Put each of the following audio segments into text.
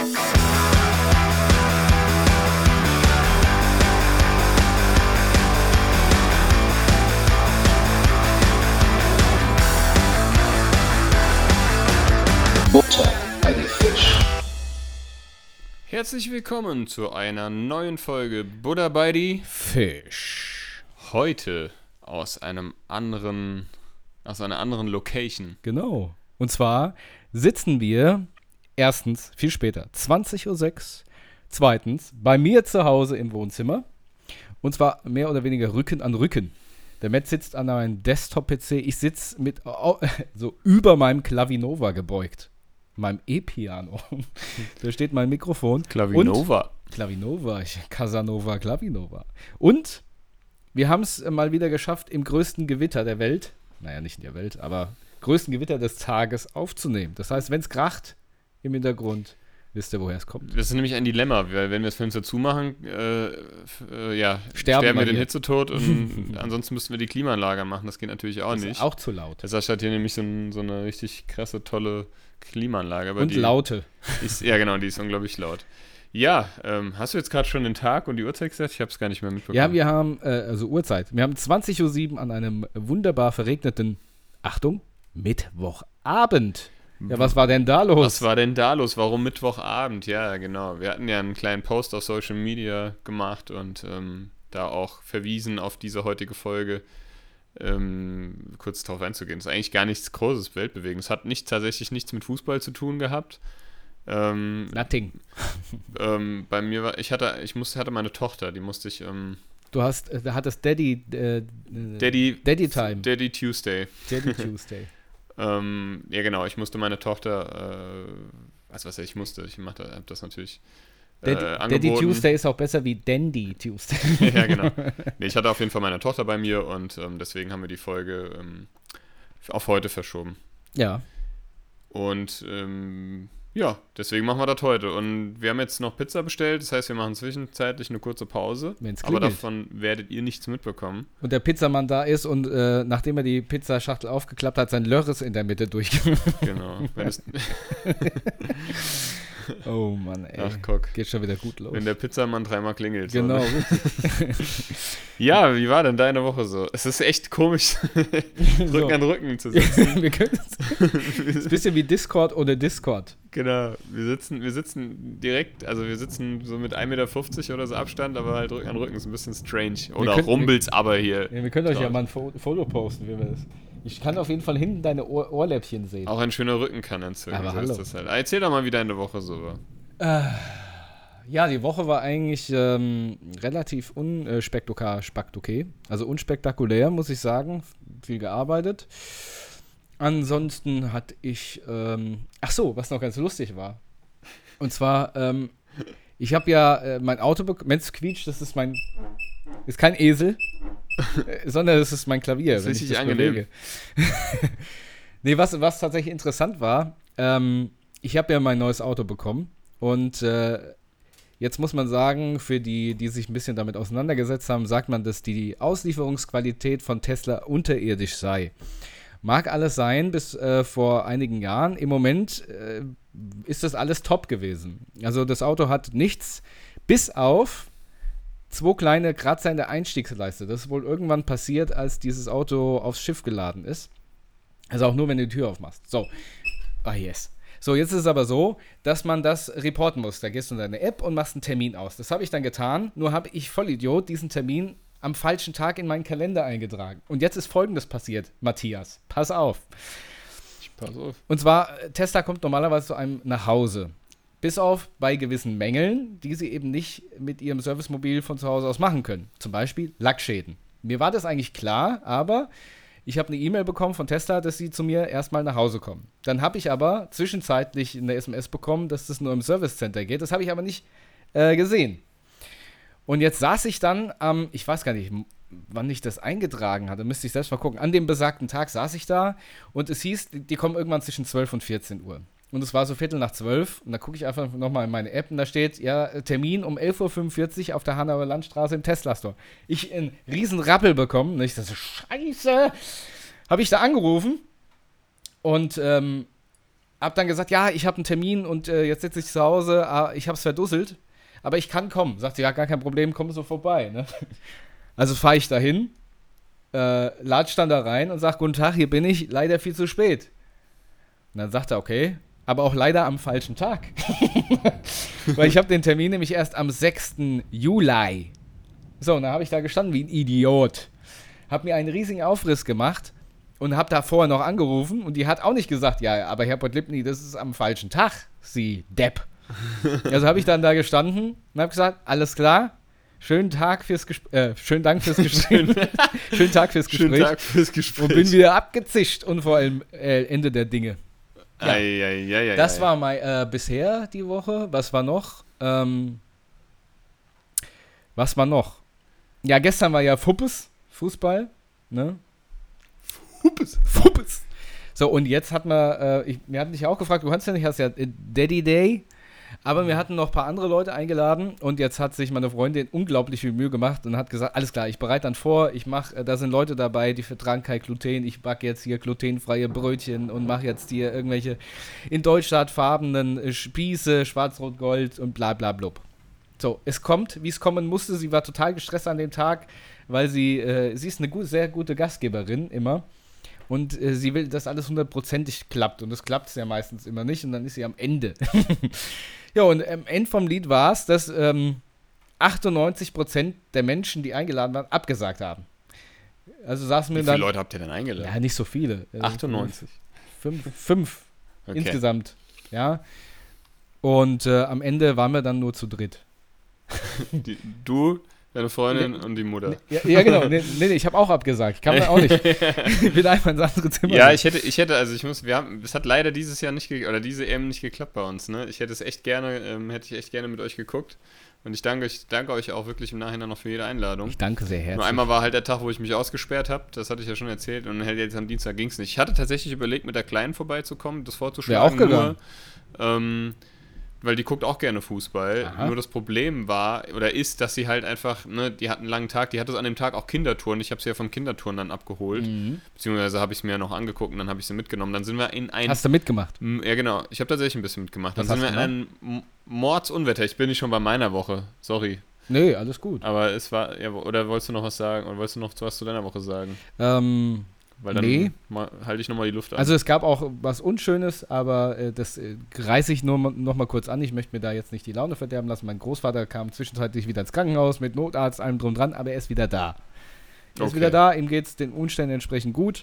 Butter bei die Fisch. Herzlich willkommen zu einer neuen Folge Buddha bei die Fisch. Heute aus einem anderen, aus einer anderen Location. Genau. Und zwar sitzen wir erstens viel später, 20.06 Uhr. Zweitens bei mir zu Hause im Wohnzimmer. Und zwar mehr oder weniger Rücken an Rücken. Der Matt sitzt an einem Desktop-PC. Ich sitze mit so über meinem Klavinova gebeugt. Meinem E-Piano. da steht mein Mikrofon. Und Klavinova. Klavinova, Casanova, Klavinova. Und wir haben es mal wieder geschafft, im größten Gewitter der Welt, naja, nicht in der Welt, aber größten Gewitter des Tages aufzunehmen. Das heißt, wenn es kracht im Hintergrund, wisst ihr, woher es kommt. Das ist nämlich ein Dilemma, weil wenn wir das Fenster zumachen, äh, äh, ja, Sterben sterben, wir den. Hitzetod und ansonsten müssten wir die Klimaanlage machen. Das geht natürlich auch Das nicht. ist auch zu laut. Sascha hat hier nämlich so, ein, so eine richtig krasse, tolle Klimaanlage. Aber Und die Laute. Ist, ja, genau, die ist unglaublich laut. Ja, ähm, hast du jetzt gerade schon den Tag und die Uhrzeit gesagt? Ich habe es gar nicht mehr mitbekommen. Ja, wir haben, äh, also Uhrzeit, wir haben 20.07 Uhr an einem wunderbar verregneten, Achtung, Mittwochabend. Ja, was war denn da los? Was war denn da los? Warum Mittwochabend? Ja, genau. Wir hatten ja einen kleinen Post auf Social Media gemacht und ähm, da auch verwiesen auf diese heutige Folge. Ähm, kurz darauf einzugehen. Das ist eigentlich gar nichts Großes, Weltbewegen. Es hat nicht, tatsächlich nichts mit Fußball zu tun gehabt. Ähm, Nothing. ähm, bei mir war, ich hatte, ich musste, hatte meine Tochter, die musste ich, ähm, Du hast, äh, da hattest Daddy, äh, Daddy, Daddy Time. Daddy Tuesday. Daddy Tuesday. Ähm, ja, genau, ich musste meine Tochter, äh, also was heißt, ich musste, ich machte, hab das natürlich äh, Daddy, Daddy. Tuesday ist auch besser wie Dandy Tuesday. ja, genau. Nee, ich hatte auf jeden Fall meine Tochter bei mir und ähm, deswegen haben wir die Folge ähm, auf heute verschoben. ja. Und ähm, ja, deswegen machen wir das heute. Und wir haben jetzt noch Pizza bestellt, das heißt, wir machen zwischenzeitlich eine kurze Pause. Wenn's Aber klingelt. davon werdet ihr nichts mitbekommen. Und der Pizzamann da ist und äh, nachdem er die Pizzaschachtel aufgeklappt hat, sein Lörres in der Mitte durchgemacht. Genau. Oh Mann, ey. ach, guck. Geht schon wieder gut los. Wenn der Pizzamann dreimal klingelt. genau, ne? Ja, wie war denn deine Woche so? Es ist echt komisch, Rücken So. an Rücken zu sitzen. wir können es ist ein bisschen wie Discord ohne Discord. Genau, wir sitzen, wir sitzen direkt, also wir sitzen so mit 1,50 Meter oder so Abstand, aber halt Rücken an Rücken ist ein bisschen strange. Oder können- rumbelt's aber hier. Ja, wir können euch ja mal ein Fo Foto posten, wie wir das. Ich kann auf jeden Fall hinten deine Ohr Ohrläppchen sehen. Auch ein schöner Rücken kann entzünden. Aber so hallo. ist das halt. Erzähl doch mal, wie deine Woche so war. Ja, die Woche war eigentlich ähm, relativ unspektakulär. Also unspektakulär, muss ich sagen. Viel gearbeitet. Ansonsten hatte ich, ähm, ach so, was noch ganz lustig war. Und zwar, ähm, ich habe ja äh, mein Auto bekommen, Mensch quietscht, das ist mein, ist kein Esel, äh, sondern das ist mein Klavier. Das ist richtig angenehm. nee, was, was tatsächlich interessant war, ähm, ich habe ja mein neues Auto bekommen und äh, Jetzt muss man sagen, für die, die sich ein bisschen damit auseinandergesetzt haben, sagt man, dass die Auslieferungsqualität von Tesla unterirdisch sei. Mag alles sein, bis äh, vor einigen Jahren. Im Moment äh, ist das alles top gewesen. Also das Auto hat nichts, bis auf zwei kleine Kratzer in der Einstiegsleiste. Das ist wohl irgendwann passiert, als dieses Auto aufs Schiff geladen ist. Also auch nur, wenn du die Tür aufmachst. So. Ah, yes. So, jetzt ist es aber so, dass man das reporten muss. Da gehst du in deine App und machst einen Termin aus. Das habe ich dann getan, nur habe ich Vollidiot diesen Termin am falschen Tag in meinen Kalender eingetragen. Und jetzt ist folgendes passiert, Matthias. Pass auf. Ich pass auf. Und zwar, äh, Tesla kommt normalerweise zu einem nach Hause. Bis auf bei gewissen Mängeln, die sie eben nicht mit ihrem Servicemobil von zu Hause aus machen können. Zum Beispiel Lackschäden. Mir war das eigentlich klar, aber ich habe eine E-Mail bekommen von Tesla, dass sie zu mir erstmal nach Hause kommen. Dann habe ich aber zwischenzeitlich eine SMS bekommen, dass das nur im Service Center geht. Das habe ich aber nicht äh, gesehen. Und jetzt saß ich dann am, ich weiß gar nicht, wann ich das eingetragen hatte, müsste ich selbst mal gucken. An dem besagten Tag saß ich da und es hieß, die die kommen irgendwann zwischen 12 und 14 Uhr. Und es war so Viertel nach zwölf. Und da gucke ich einfach nochmal in meine App und da steht, ja, Termin um 11.45 Uhr auf der Hanauer Landstraße im Tesla-Store. Ich einen riesen Rappel bekommen. Und ich dachte, so, scheiße. Habe ich da angerufen. Und ähm, hab dann gesagt, ja, ich habe einen Termin und äh, jetzt sitze ich zu Hause, ah, ich habe es verdusselt, aber ich kann kommen. Sagt sie, ja, gar kein Problem, komm so vorbei. Ne? Also fahre ich dahin, äh, latsch dann da rein und sag, guten Tag, hier bin ich, leider viel zu spät. Und dann sagt er, okay, aber auch leider am falschen Tag. Weil ich habe den Termin nämlich erst am 6. Juli. So, und dann habe ich da gestanden wie ein Idiot. Habe mir einen riesigen Aufriss gemacht und habe da vorher noch angerufen und die hat auch nicht gesagt, ja, aber Herr Podlipny, das ist am falschen Tag, Sie Depp. also habe ich dann da gestanden und habe gesagt, alles klar, schönen Tag fürs Gespräch, äh, schönen Dank fürs Gespräch, schönen Tag fürs Gespräch. Schönen Tag fürs Gespräch. Und bin wieder abgezischt und vor allem äh, Ende der Dinge. Ja. Ei, ei, ei, das war mein äh, bisher die Woche. Was war noch? Ähm, was war noch? Ja, gestern war ja Fuppes, Fußball, ne? Fuppes. Fuppes. So, und jetzt hat man, äh, ich, wir hatten dich ja auch gefragt, du kannst ja nicht, hast ja äh, Daddy Day, aber wir hatten noch ein paar andere Leute eingeladen und jetzt hat sich meine Freundin unglaublich viel Mühe gemacht und hat gesagt, alles klar, ich bereite dann vor, ich mache, äh, da sind Leute dabei, die vertragen kein Gluten, ich backe jetzt hier glutenfreie Brötchen und mache jetzt hier irgendwelche in Deutschland farbenen äh, Spieße, schwarz-rot-gold und bla bla blub. So, es kommt, wie es kommen musste. Sie war total gestresst an dem Tag, weil sie, äh, sie ist eine gut, sehr gute Gastgeberin immer. Und äh, sie will, dass alles hundertprozentig klappt. Und das klappt es ja meistens immer nicht. Und dann ist sie am Ende. ja, und am Ende vom Lied war es, dass ähm, 98% der Menschen, die eingeladen waren, abgesagt haben. Also saßen wir dann. Wie viele Leute habt ihr denn eingeladen? Ja, nicht so viele. 98. Also fünf, fünf okay. insgesamt. Ja. Und äh, am Ende waren wir dann nur zu dritt. Die, du, deine Freundin nee, und die Mutter. Ja, ja genau. Nee, nee, ich habe auch abgesagt. Ich kam da auch nicht. ich bin einfach ins andere Zimmer. Ja, ich hätte, ich hätte, also ich muss, wir haben, es hat leider dieses Jahr nicht, oder diese EM nicht geklappt bei uns, ne? Ich hätte es echt gerne, ähm, hätte ich echt gerne mit euch geguckt. Und ich danke, ich danke euch auch wirklich im Nachhinein noch für jede Einladung. Ich danke sehr herzlich. Nur einmal war halt der Tag, wo ich mich ausgesperrt habe. Das hatte ich ja schon erzählt. Und jetzt am Dienstag ging es nicht. Ich hatte tatsächlich überlegt, mit der Kleinen vorbeizukommen, das vorzuschlagen. Wäre auch gegangen. Nur, ähm, weil die guckt auch gerne Fußball. Aha. Nur das Problem war oder ist, dass sie halt einfach, ne, die hat einen langen Tag, die hatte an dem Tag auch Kindertouren. Ich habe sie ja vom Kindertouren dann abgeholt. Mhm. Beziehungsweise habe ich es mir ja noch angeguckt und dann habe ich sie mitgenommen. Dann sind wir in ein. Hast du mitgemacht? Ja, genau. Ich habe tatsächlich ein bisschen mitgemacht. Was dann sind wir in ein Mordsunwetter. Ich bin nicht schon bei meiner Woche. Sorry. Nee, alles gut. Aber es war, ja, oder wolltest du noch was sagen? Oder wolltest du noch was zu deiner Woche sagen? Ähm, weil dann nee. halte ich nochmal die Luft an. Also es gab auch was Unschönes, aber äh, das äh, reiße ich nur noch mal kurz an. Ich möchte mir da jetzt nicht die Laune verderben lassen. Mein Großvater kam zwischenzeitlich wieder ins Krankenhaus mit Notarzt, allem drum dran, aber er ist wieder da. Er okay. ist wieder da, ihm geht es den Umständen entsprechend gut.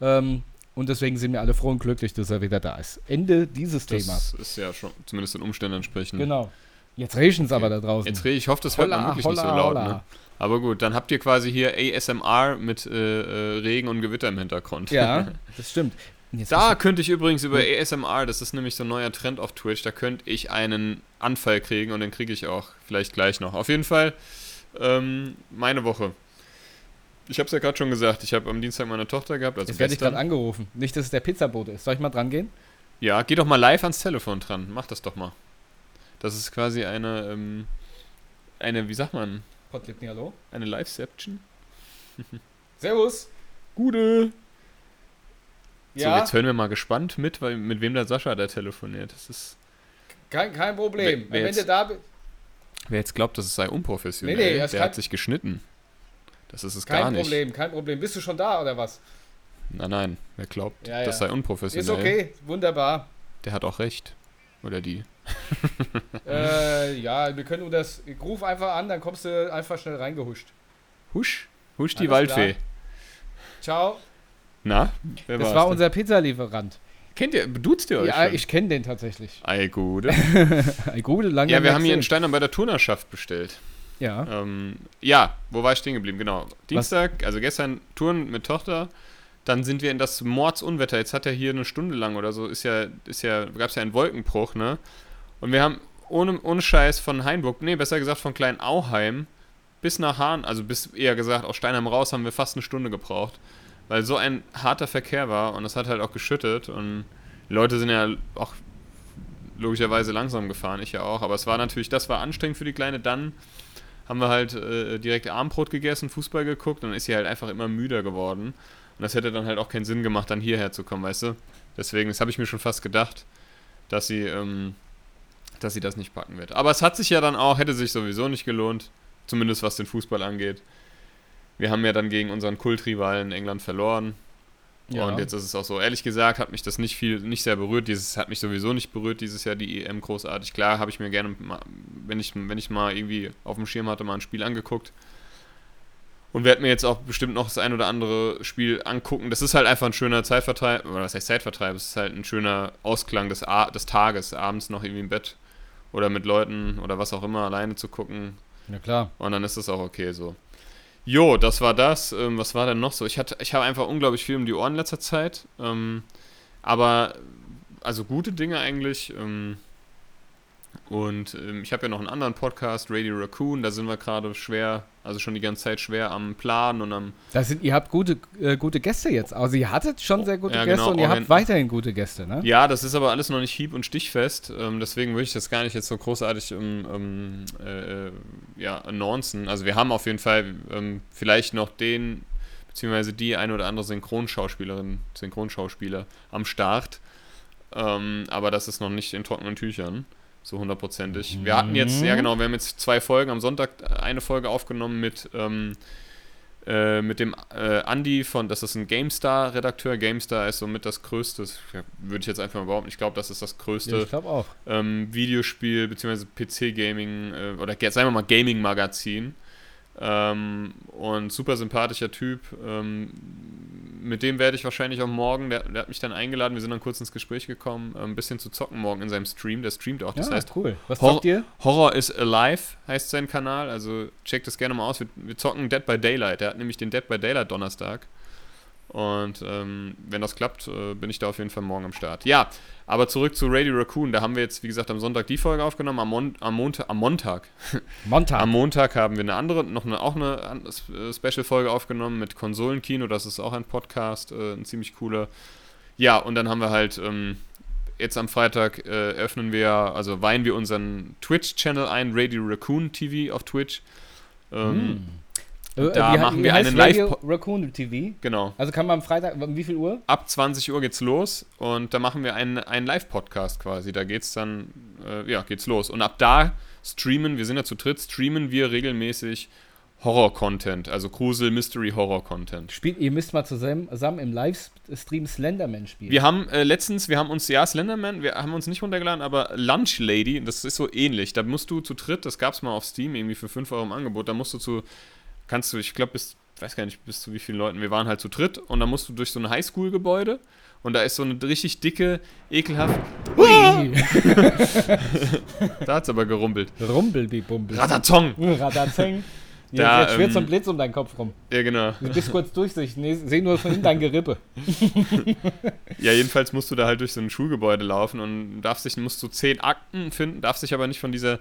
Ähm, und deswegen sind wir alle froh und glücklich, dass er wieder da ist. Ende dieses das Themas. Das ist ja schon zumindest den Umständen entsprechend. Genau. Jetzt regnet es okay. aber da draußen. Jetzt rege ich, hoffe, das hört man wirklich holla, nicht so laut. Ne? Aber gut, dann habt ihr quasi hier ASMR mit äh, äh, Regen und Gewitter im Hintergrund. Ja, das stimmt. Jetzt da könnte ich übrigens über ASMR, das ist nämlich so ein neuer Trend auf Twitch, da könnte ich einen Anfall kriegen und den kriege ich auch vielleicht gleich noch. Auf jeden Fall ähm, meine Woche. Ich habe es ja gerade schon gesagt, ich habe am Dienstag meine Tochter gehabt. Also Jetzt werde ich gerade angerufen. Nicht, dass es der Pizzabote ist. Soll ich mal dran gehen? Ja, geh doch mal live ans Telefon dran. Mach das doch mal. Das ist quasi eine, ähm, eine, wie sagt man? Podlipni, hallo? Eine Liveception. Servus. Gute. Ja. So, jetzt hören wir mal gespannt mit, weil, mit wem der Sascha da telefoniert. Das ist. Kein, kein Problem. Wer, wer, jetzt, da wer jetzt glaubt, dass es sei unprofessionell, nee, nee, der hat sich geschnitten. Das ist es gar nicht. Kein Problem, kein Problem. Bist du schon da oder was? Nein, nein. Wer glaubt, ja, ja. das sei unprofessionell. Ist okay, wunderbar. Der hat auch recht. Oder die. äh, ja, wir können nur das. Ruf einfach an, dann kommst du einfach schnell reingehuscht. Husch? Husch die Alles Waldfee. Klar. Ciao. Na? Wer das war denn? unser Pizzalieferant. Kennt ihr, duzt ihr euch? Ja, schon? ich kenne den tatsächlich. Ei, gute. Ei, gute, lange Ja, wir haben hier in Steinern bei der Turnerschaft bestellt. Ja. Ähm, ja, wo war ich stehen geblieben? Genau. Dienstag, Was? also gestern Touren mit Tochter. Dann sind wir in das Mordsunwetter. Jetzt hat er hier eine Stunde lang oder so, ist ja, ist ja, gab es ja einen Wolkenbruch, ne? Und wir haben ohne, ohne Scheiß von Hainburg, nee, besser gesagt von Klein Auheim bis nach Hahn, also bis eher gesagt aus Steinheim raus, haben wir fast eine Stunde gebraucht. Weil so ein harter Verkehr war und es hat halt auch geschüttet und die Leute sind ja auch logischerweise langsam gefahren, ich ja auch, aber es war natürlich, das war anstrengend für die Kleine. Dann haben wir halt äh, direkt Abendbrot gegessen, Fußball geguckt und ist sie halt einfach immer müder geworden. Und das hätte dann halt auch keinen Sinn gemacht, dann hierher zu kommen, weißt du? Deswegen, das habe ich mir schon fast gedacht, dass sie, ähm, dass sie das nicht packen wird. Aber es hat sich ja dann auch, hätte sich sowieso nicht gelohnt, zumindest was den Fußball angeht. Wir haben ja dann gegen unseren Kultrivalen in England verloren. Ja. Und jetzt ist es auch so, ehrlich gesagt, hat mich das nicht viel, nicht sehr berührt. Dieses hat mich sowieso nicht berührt, dieses Jahr die EM großartig. Klar, habe ich mir gerne, wenn ich, wenn ich mal irgendwie auf dem Schirm hatte, mal ein Spiel angeguckt. Und werde mir jetzt auch bestimmt noch das ein oder andere Spiel angucken. Das ist halt einfach ein schöner Zeitvertreib, oder was heißt Zeitvertreib? Es ist halt ein schöner Ausklang des, des Tages, abends noch irgendwie im Bett oder mit Leuten oder was auch immer alleine zu gucken. Ja, klar. Und dann ist das auch okay so. Jo, das war das. Ähm, was war denn noch so? Ich, ich habe einfach unglaublich viel um die Ohren in letzter Zeit. Ähm, aber, also gute Dinge eigentlich. Ähm, und ähm, ich habe ja noch einen anderen Podcast, Radio Raccoon, da sind wir gerade schwer, also schon die ganze Zeit schwer am Planen und am. Da sind, ihr habt gute, äh, gute Gäste jetzt. Also ihr hattet schon sehr gute ja, Gäste genau, und ihr habt weiterhin gute Gäste, ne? Ja, das ist aber alles noch nicht hieb- und stichfest. Ähm, deswegen würde ich das gar nicht jetzt so großartig ähm, ähm, äh, ja, annoncen. Also wir haben auf jeden Fall ähm, vielleicht noch den, beziehungsweise die ein oder andere Synchronschauspielerin, Synchronschauspieler am Start. Ähm, aber das ist noch nicht in trockenen Tüchern. So hundertprozentig. Wir hatten jetzt, ja mhm. genau, wir haben jetzt zwei Folgen am Sonntag eine Folge aufgenommen mit, ähm, äh, mit dem äh, Andy von, das ist ein GameStar-Redakteur. GameStar ist somit das größte, würde ich jetzt einfach mal behaupten, ich glaube, das ist das größte ja, ähm, Videospiel- bzw. PC-Gaming äh, oder sagen wir mal Gaming-Magazin. Ähm, und super sympathischer Typ. Ähm, mit dem werde ich wahrscheinlich auch morgen, der, der, hat mich dann eingeladen, wir sind dann kurz ins Gespräch gekommen, äh, ein bisschen zu zocken morgen in seinem Stream. Der streamt auch. Das ja, heißt, cool. Was zockt ihr? Horror is Alive heißt sein Kanal. Also checkt das gerne mal aus. Wir, wir zocken Dead by Daylight. Der hat nämlich den Dead by Daylight Donnerstag. Und ähm, wenn das klappt, äh, bin ich da auf jeden Fall morgen am Start. Ja, aber zurück zu Radio Raccoon. Da haben wir jetzt, wie gesagt, am Sonntag die Folge aufgenommen. Am, Mon am, Monta am Montag. Montag. am Montag haben wir eine andere, noch eine, auch eine äh, Special-Folge aufgenommen mit Konsolenkino. Das ist auch ein Podcast, äh, ein ziemlich cooler. Ja, und dann haben wir halt ähm, jetzt am Freitag äh, öffnen wir, also weihen wir unseren Twitch-Channel ein, Radio Raccoon TV auf Twitch. Ähm, mm. Äh, da wie, machen wir einen Live Raccoon TV. Genau. Also kann man am Freitag, um wie viel Uhr? Ab 20 Uhr geht's los und da machen wir einen, einen Live-Podcast quasi. Da geht's dann, äh, ja, geht's los. Und ab da streamen, wir sind ja zu dritt, streamen wir regelmäßig Horror-Content, also Grusel, Mystery, Horror-Content. Spielt, ihr müsst mal zusammen, zusammen im Livestream Slenderman spielen. Wir haben äh, letztens, wir haben uns, ja, Slenderman, wir haben uns nicht runtergeladen, aber Lunch Lady, das ist so ähnlich. Da musst du zu dritt, das gab's mal auf Steam irgendwie für 5 Euro im Angebot, da musst du zu kannst du, ich glaube, bis, weiß gar nicht, bis zu wie vielen Leuten, wir waren halt zu dritt und dann musst du durch so ein Highschool-Gebäude und da ist so eine richtig dicke, ekelhaft. Da hat's aber gerumpelt. Rumpelbibumpel. Ratatong! Ratatong. Ja, jetzt schwirrt ähm, so ein Blitz um deinen Kopf rum. Ja, genau. Du bist kurz durch, ich sehe nur von hinten dein Gerippe. ja, jedenfalls musst du da halt durch so ein Schulgebäude laufen und darfst dich, musst du zehn Akten finden, darfst dich aber nicht von dieser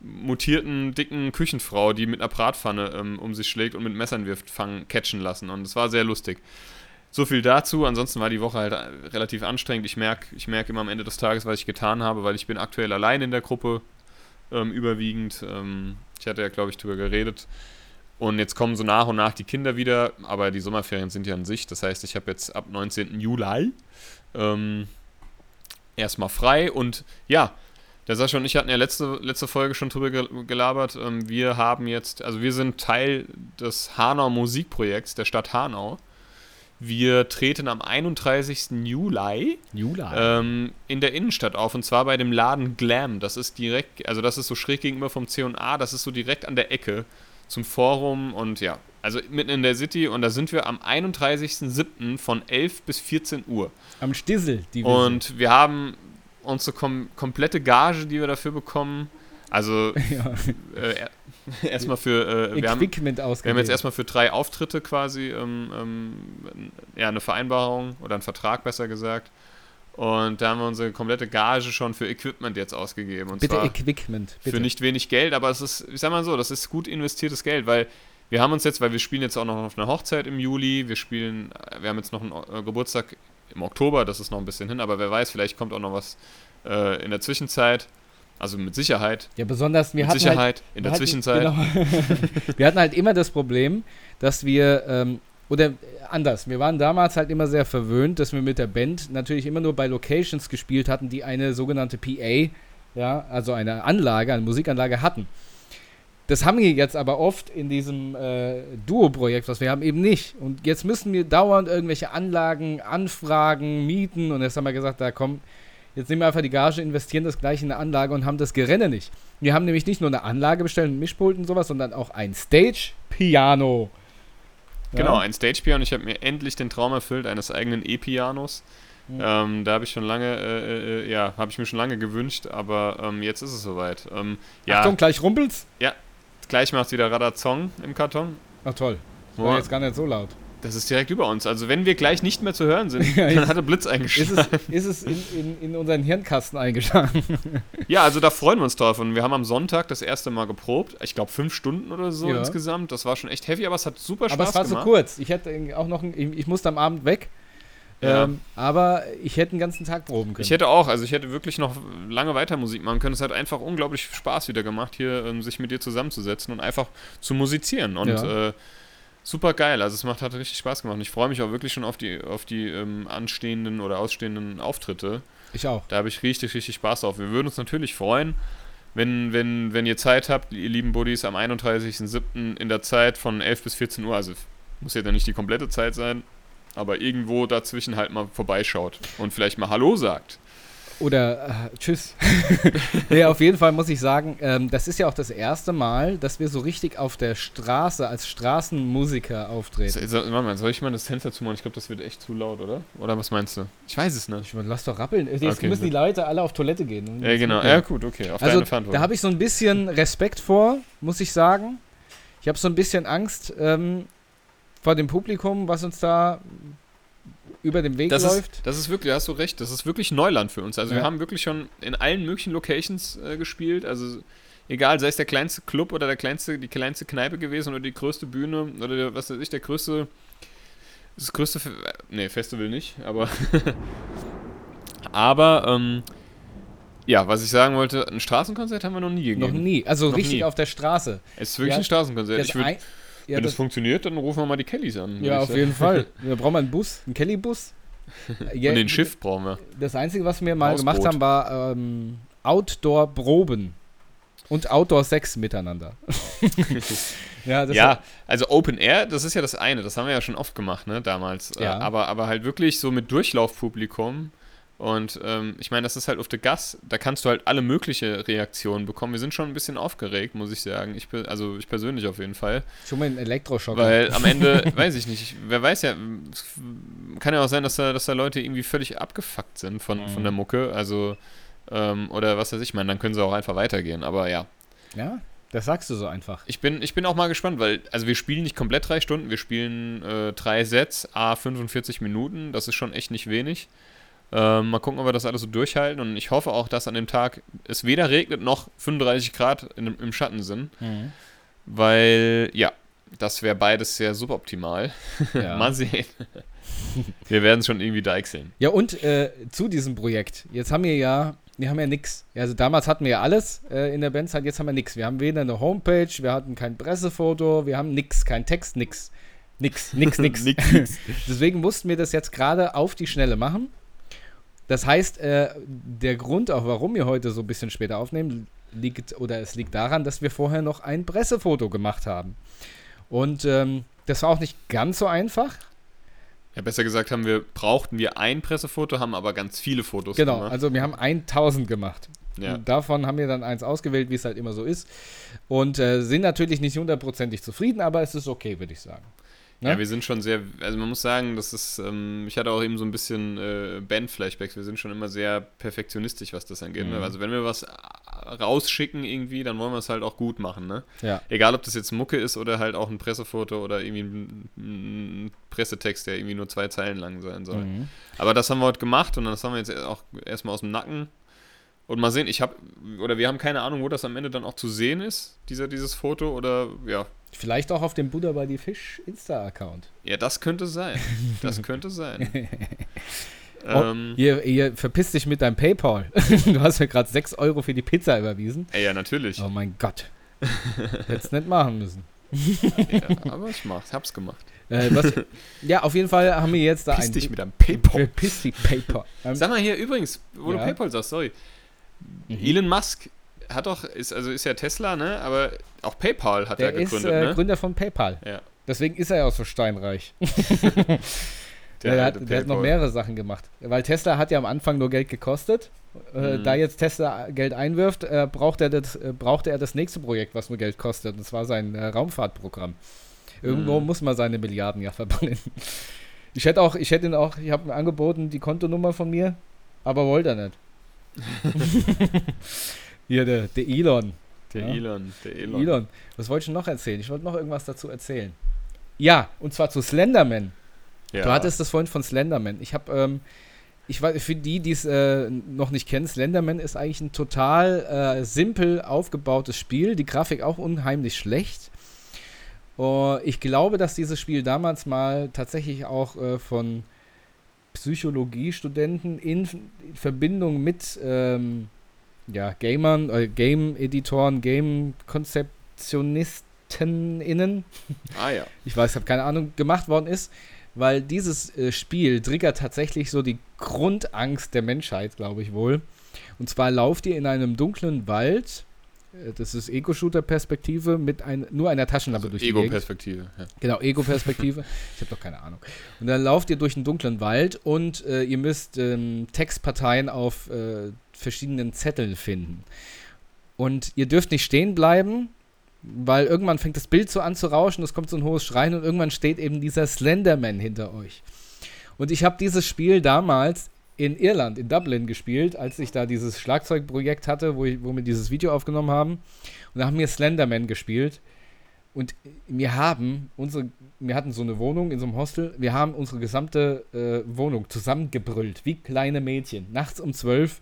mutierten, dicken Küchenfrau, die mit einer Bratpfanne ähm, um sich schlägt und mit Messern wirft, fangen, catchen lassen. Und es war sehr lustig. So viel dazu. Ansonsten war die Woche halt äh, relativ anstrengend. Ich merke ich merk immer am Ende des Tages, was ich getan habe, weil ich bin aktuell allein in der Gruppe ähm, überwiegend. Ähm, ich hatte ja, glaube ich, darüber geredet. Und jetzt kommen so nach und nach die Kinder wieder, aber die Sommerferien sind ja an sich. Das heißt, ich habe jetzt ab 19. Juli ähm, erstmal frei und ja, der Sascha und ich hatten ja letzte, letzte Folge schon drüber gelabert. Ähm, wir haben jetzt, also wir sind Teil des Hanau Musikprojekts der Stadt Hanau. Wir treten am 31. Juli, Juli. Ähm, in der Innenstadt auf und zwar bei dem Laden Glam. Das ist direkt, also das ist so schräg gegenüber vom C&A, das ist so direkt an der Ecke zum Forum und ja, also mitten in der City und da sind wir am 31.07. von 11 bis 14 Uhr. Am Stissel, die wir Und wir haben unsere kom komplette Gage, die wir dafür bekommen. Also ja. äh, erstmal für äh, wir, haben, wir haben jetzt erstmal für drei Auftritte quasi ähm, ähm, ja, eine Vereinbarung oder einen Vertrag besser gesagt. Und da haben wir unsere komplette Gage schon für Equipment jetzt ausgegeben. Und bitte Equipment. Bitte. Für nicht wenig Geld, aber es ist, ich sag mal so, das ist gut investiertes Geld, weil wir haben uns jetzt, weil wir spielen jetzt auch noch auf einer Hochzeit im Juli, wir spielen, wir haben jetzt noch einen äh, Geburtstag im Oktober, das ist noch ein bisschen hin, aber wer weiß, vielleicht kommt auch noch was äh, in der Zwischenzeit. Also mit Sicherheit. Ja, besonders wir mit hatten Sicherheit halt, in der hatten, Zwischenzeit. Genau, wir hatten halt immer das Problem, dass wir ähm, oder anders, wir waren damals halt immer sehr verwöhnt, dass wir mit der Band natürlich immer nur bei Locations gespielt hatten, die eine sogenannte PA, ja, also eine Anlage, eine Musikanlage hatten. Das haben wir jetzt aber oft in diesem äh, Duo-Projekt, was wir haben, eben nicht. Und jetzt müssen wir dauernd irgendwelche Anlagen anfragen, mieten. Und jetzt haben wir gesagt, da komm, jetzt nehmen wir einfach die Gage, investieren das gleich in eine Anlage und haben das Gerenne nicht. Wir haben nämlich nicht nur eine Anlage bestellt, ein Mischpult und sowas, sondern auch ein Stage-Piano. Ja? Genau, ein Stage-Piano. Ich habe mir endlich den Traum erfüllt eines eigenen E-Pianos. Mhm. Ähm, da habe ich schon lange, äh, äh, ja, habe ich mir schon lange gewünscht, aber ähm, jetzt ist es soweit. Ähm, ja, Achtung, gleich rumpelt's? Ja, Gleich macht wieder Radazong im Karton. Ach toll. Das war jetzt gar nicht so laut. Das ist direkt über uns. Also wenn wir gleich nicht mehr zu hören sind, dann hat der Blitz eingeschlagen. Ist es, ist es in, in, in, unseren Hirnkasten eingeschlagen? ja, also da freuen wir uns drauf. Und wir haben am Sonntag das erste Mal geprobt. Ich glaube fünf Stunden oder so ja. insgesamt. Das war schon echt heavy, aber es hat super Spaß gemacht. Aber es war gemacht. so kurz. Ich hätte auch noch, ein, ich, ich musste am Abend weg. Ja. Ähm, aber ich hätte den ganzen Tag proben können. Ich hätte auch, also ich hätte wirklich noch lange weiter Musik machen können. Es hat einfach unglaublich Spaß wieder gemacht, hier ähm, sich mit dir zusammenzusetzen und einfach zu musizieren. Und ja. äh, super geil. Also es macht, hat richtig Spaß gemacht. Und ich freue mich auch wirklich schon auf die, auf die ähm, anstehenden oder ausstehenden Auftritte. Ich auch. Da habe ich richtig, richtig Spaß drauf. Wir würden uns natürlich freuen, wenn, wenn, wenn ihr Zeit habt, ihr lieben Buddies, am 31.07. in der Zeit von 11 bis 14 Uhr, also muss ja dann nicht die komplette Zeit sein, aber irgendwo dazwischen halt mal vorbeischaut und vielleicht mal Hallo sagt. Oder äh, Tschüss. nee, auf jeden Fall muss ich sagen, ähm, das ist ja auch das erste Mal, dass wir so richtig auf der Straße als Straßenmusiker auftreten. So, mal, soll ich mal das Fenster zumachen? Ich glaube, das wird echt zu laut, oder? Oder was meinst du? Ich weiß es nicht. Ich lass doch rappeln. Jetzt okay, müssen die Leute alle auf Toilette gehen. Ja, genau. Ja, gut, okay. Auf also, Da habe ich so ein bisschen Respekt vor, muss ich sagen. Ich habe so ein bisschen Angst, ähm, vor dem Publikum, was uns da über den Weg das läuft. Ist, das ist wirklich, hast du recht, das ist wirklich Neuland für uns. Also ja. wir haben wirklich schon in allen möglichen Locations äh, gespielt. Also egal, sei es der kleinste Club oder der kleinste, die kleinste Kneipe gewesen oder die größte Bühne oder der, was weiß ich, der größte, das größte, Fe nee, Festival nicht, aber aber ähm, ja, was ich sagen wollte, ein Straßenkonzert haben wir noch nie gegeben. Noch nie, also noch richtig nie. auf der Straße. Es ist wirklich ja, ein Straßenkonzert. Ich würde ja, Wenn das, das, funktioniert, dann rufen wir mal die Kellys an. Ja, auf jeden Fall. Wir brauchen einen Bus, einen Kelly-Bus. ja, Und den Schiff brauchen wir. Das Einzige, was wir mal Hausboot. gemacht haben, war ähm, Outdoor-Proben. Und Outdoor-Sex miteinander. ja, ja also Open Air, das ist ja das eine. Das haben wir ja schon oft gemacht, ne, damals. Ja. Äh, aber, aber halt wirklich so mit Durchlaufpublikum und ähm, ich meine, das ist halt auf der Gas, da kannst du halt alle mögliche Reaktionen bekommen. Wir sind schon ein bisschen aufgeregt, muss ich sagen. Ich, also ich persönlich auf jeden Fall. Schon mal ein Elektroschock. Weil am Ende, weiß ich nicht, wer weiß ja, kann ja auch sein, dass da, dass da Leute irgendwie völlig abgefuckt sind von, mhm. von der Mucke. Also, ähm, oder was weiß ich, meine, dann können sie auch einfach weitergehen. Aber ja. Ja, das sagst du so einfach. Ich bin, ich bin auch mal gespannt, weil, also wir spielen nicht komplett drei Stunden, wir spielen äh, drei Sets, a 45 Minuten, das ist schon echt nicht wenig. Ähm, mal gucken, ob wir das alles so durchhalten. Und ich hoffe auch, dass an dem Tag es weder regnet noch 35 Grad in, im Schatten sind. Mhm. Weil, ja, das wäre beides sehr suboptimal. Ja. mal sehen. wir werden es schon irgendwie deichseln. Ja, und äh, zu diesem Projekt. Jetzt haben wir ja, wir haben ja nichts. Also damals hatten wir ja alles äh, in der Bandzeit, jetzt haben wir nichts. Wir haben weder eine Homepage, wir hatten kein Pressefoto, wir haben nichts, kein Text, nichts. Nix, nix, nix. nix. Deswegen mussten wir das jetzt gerade auf die Schnelle machen. Das heißt, äh, der Grund auch, warum wir heute so ein bisschen später aufnehmen, liegt oder es liegt daran, dass wir vorher noch ein Pressefoto gemacht haben. Und ähm, das war auch nicht ganz so einfach. Ja, besser gesagt haben wir, brauchten wir ein Pressefoto, haben aber ganz viele Fotos genau, gemacht. Genau, also wir haben 1000 gemacht. Ja. Davon haben wir dann eins ausgewählt, wie es halt immer so ist. Und äh, sind natürlich nicht hundertprozentig zufrieden, aber es ist okay, würde ich sagen. Ne? Ja, wir sind schon sehr, also man muss sagen, das ist, ähm, ich hatte auch eben so ein bisschen äh, Band-Flashbacks, wir sind schon immer sehr perfektionistisch, was das angeht. Ne? Mhm. Ne? Also wenn wir was rausschicken irgendwie, dann wollen wir es halt auch gut machen, ne? Ja. Egal, ob das jetzt Mucke ist oder halt auch ein Pressefoto oder irgendwie ein, ein Pressetext, der irgendwie nur zwei Zeilen lang sein soll. Mhm. Aber das haben wir heute gemacht und das haben wir jetzt auch erstmal aus dem Nacken. Und mal sehen, ich habe, oder wir haben keine Ahnung, wo das am Ende dann auch zu sehen ist, dieser, dieses Foto, oder ja, Vielleicht auch auf dem Buddha bei die Fisch Insta-Account. Ja, das könnte sein. Das könnte sein. oh, ähm, hier, hier verpiss dich mit deinem PayPal. du hast mir gerade 6 Euro für die Pizza überwiesen. Ja, ja natürlich. Oh mein Gott. Hättest nicht machen müssen. ja, aber ich mach's, hab's gemacht. Äh, was, ja, auf jeden Fall haben wir jetzt da Piss ein. dich mit einem Paypal. Piss dich Paper. Ähm, Sag mal hier übrigens, wo Ja. du Paypal sagst, sorry. Mhm. Elon Musk hat doch, ist, also ist ja Tesla, ne? Aber auch PayPal hat der er ist gegründet, äh, ne? Gründer von PayPal. Ja. Deswegen ist er ja auch so steinreich. Der, Der, hat, der hat noch mehrere Sachen gemacht. Weil Tesla hat ja am Anfang nur Geld gekostet. Äh, Mhm. Da jetzt Tesla Geld einwirft, äh, braucht, er das, äh, brauchte er das nächste Projekt, was nur Geld kostet. Und zwar sein äh, Raumfahrtprogramm. Irgendwo Mhm. muss man seine Milliarden ja verbrennen. Ich hätte auch, ich hätte ihn auch, ich habe ihm angeboten, die Kontonummer von mir, aber wollte er nicht. Hier, der, der Elon. Der Ja. Elon, der Elon. Elon. Was wollte ich noch erzählen? Ich wollte noch irgendwas dazu erzählen. Ja, und zwar zu Slenderman. Ja. Du hattest das vorhin von Slenderman. Ich habe, ähm, ich weiß, für die, die es äh, noch nicht kennen, Slenderman ist eigentlich ein total äh, simpel aufgebautes Spiel. Die Grafik auch unheimlich schlecht. Oh, ich glaube, dass dieses Spiel damals mal tatsächlich auch äh, von Psychologiestudenten in Verbindung mit ähm, ja, Gamern, äh, Game-Editoren, Game-KonzeptionistInnen Ah ja. ich weiß, ich habe keine Ahnung, gemacht worden ist, weil dieses äh, Spiel triggert tatsächlich so die Grundangst der Menschheit, glaube ich wohl. Und zwar lauft ihr in einem dunklen Wald, äh, das ist Ego-Shooter-Perspektive, mit ein, nur einer Taschenlampe durch die Gegend. Ego-Perspektive. Ja. Genau, Ego-Perspektive. ich habe doch keine Ahnung. Und dann lauft ihr durch einen dunklen Wald und äh, ihr müsst ähm, Textparteien auf äh, verschiedenen Zetteln finden. Und ihr dürft nicht stehen bleiben, weil irgendwann fängt das Bild so an zu rauschen, es kommt so ein hohes Schreien und irgendwann steht eben dieser Slenderman hinter euch. Und ich habe dieses Spiel damals in Irland, in Dublin gespielt, als ich da dieses Schlagzeugprojekt hatte, wo, ich, wo wir dieses Video aufgenommen haben. Und da haben wir Slenderman gespielt. Und wir haben unsere, wir hatten so eine Wohnung in so einem Hostel, wir haben unsere gesamte äh, Wohnung zusammengebrüllt, wie kleine Mädchen, nachts um zwölf,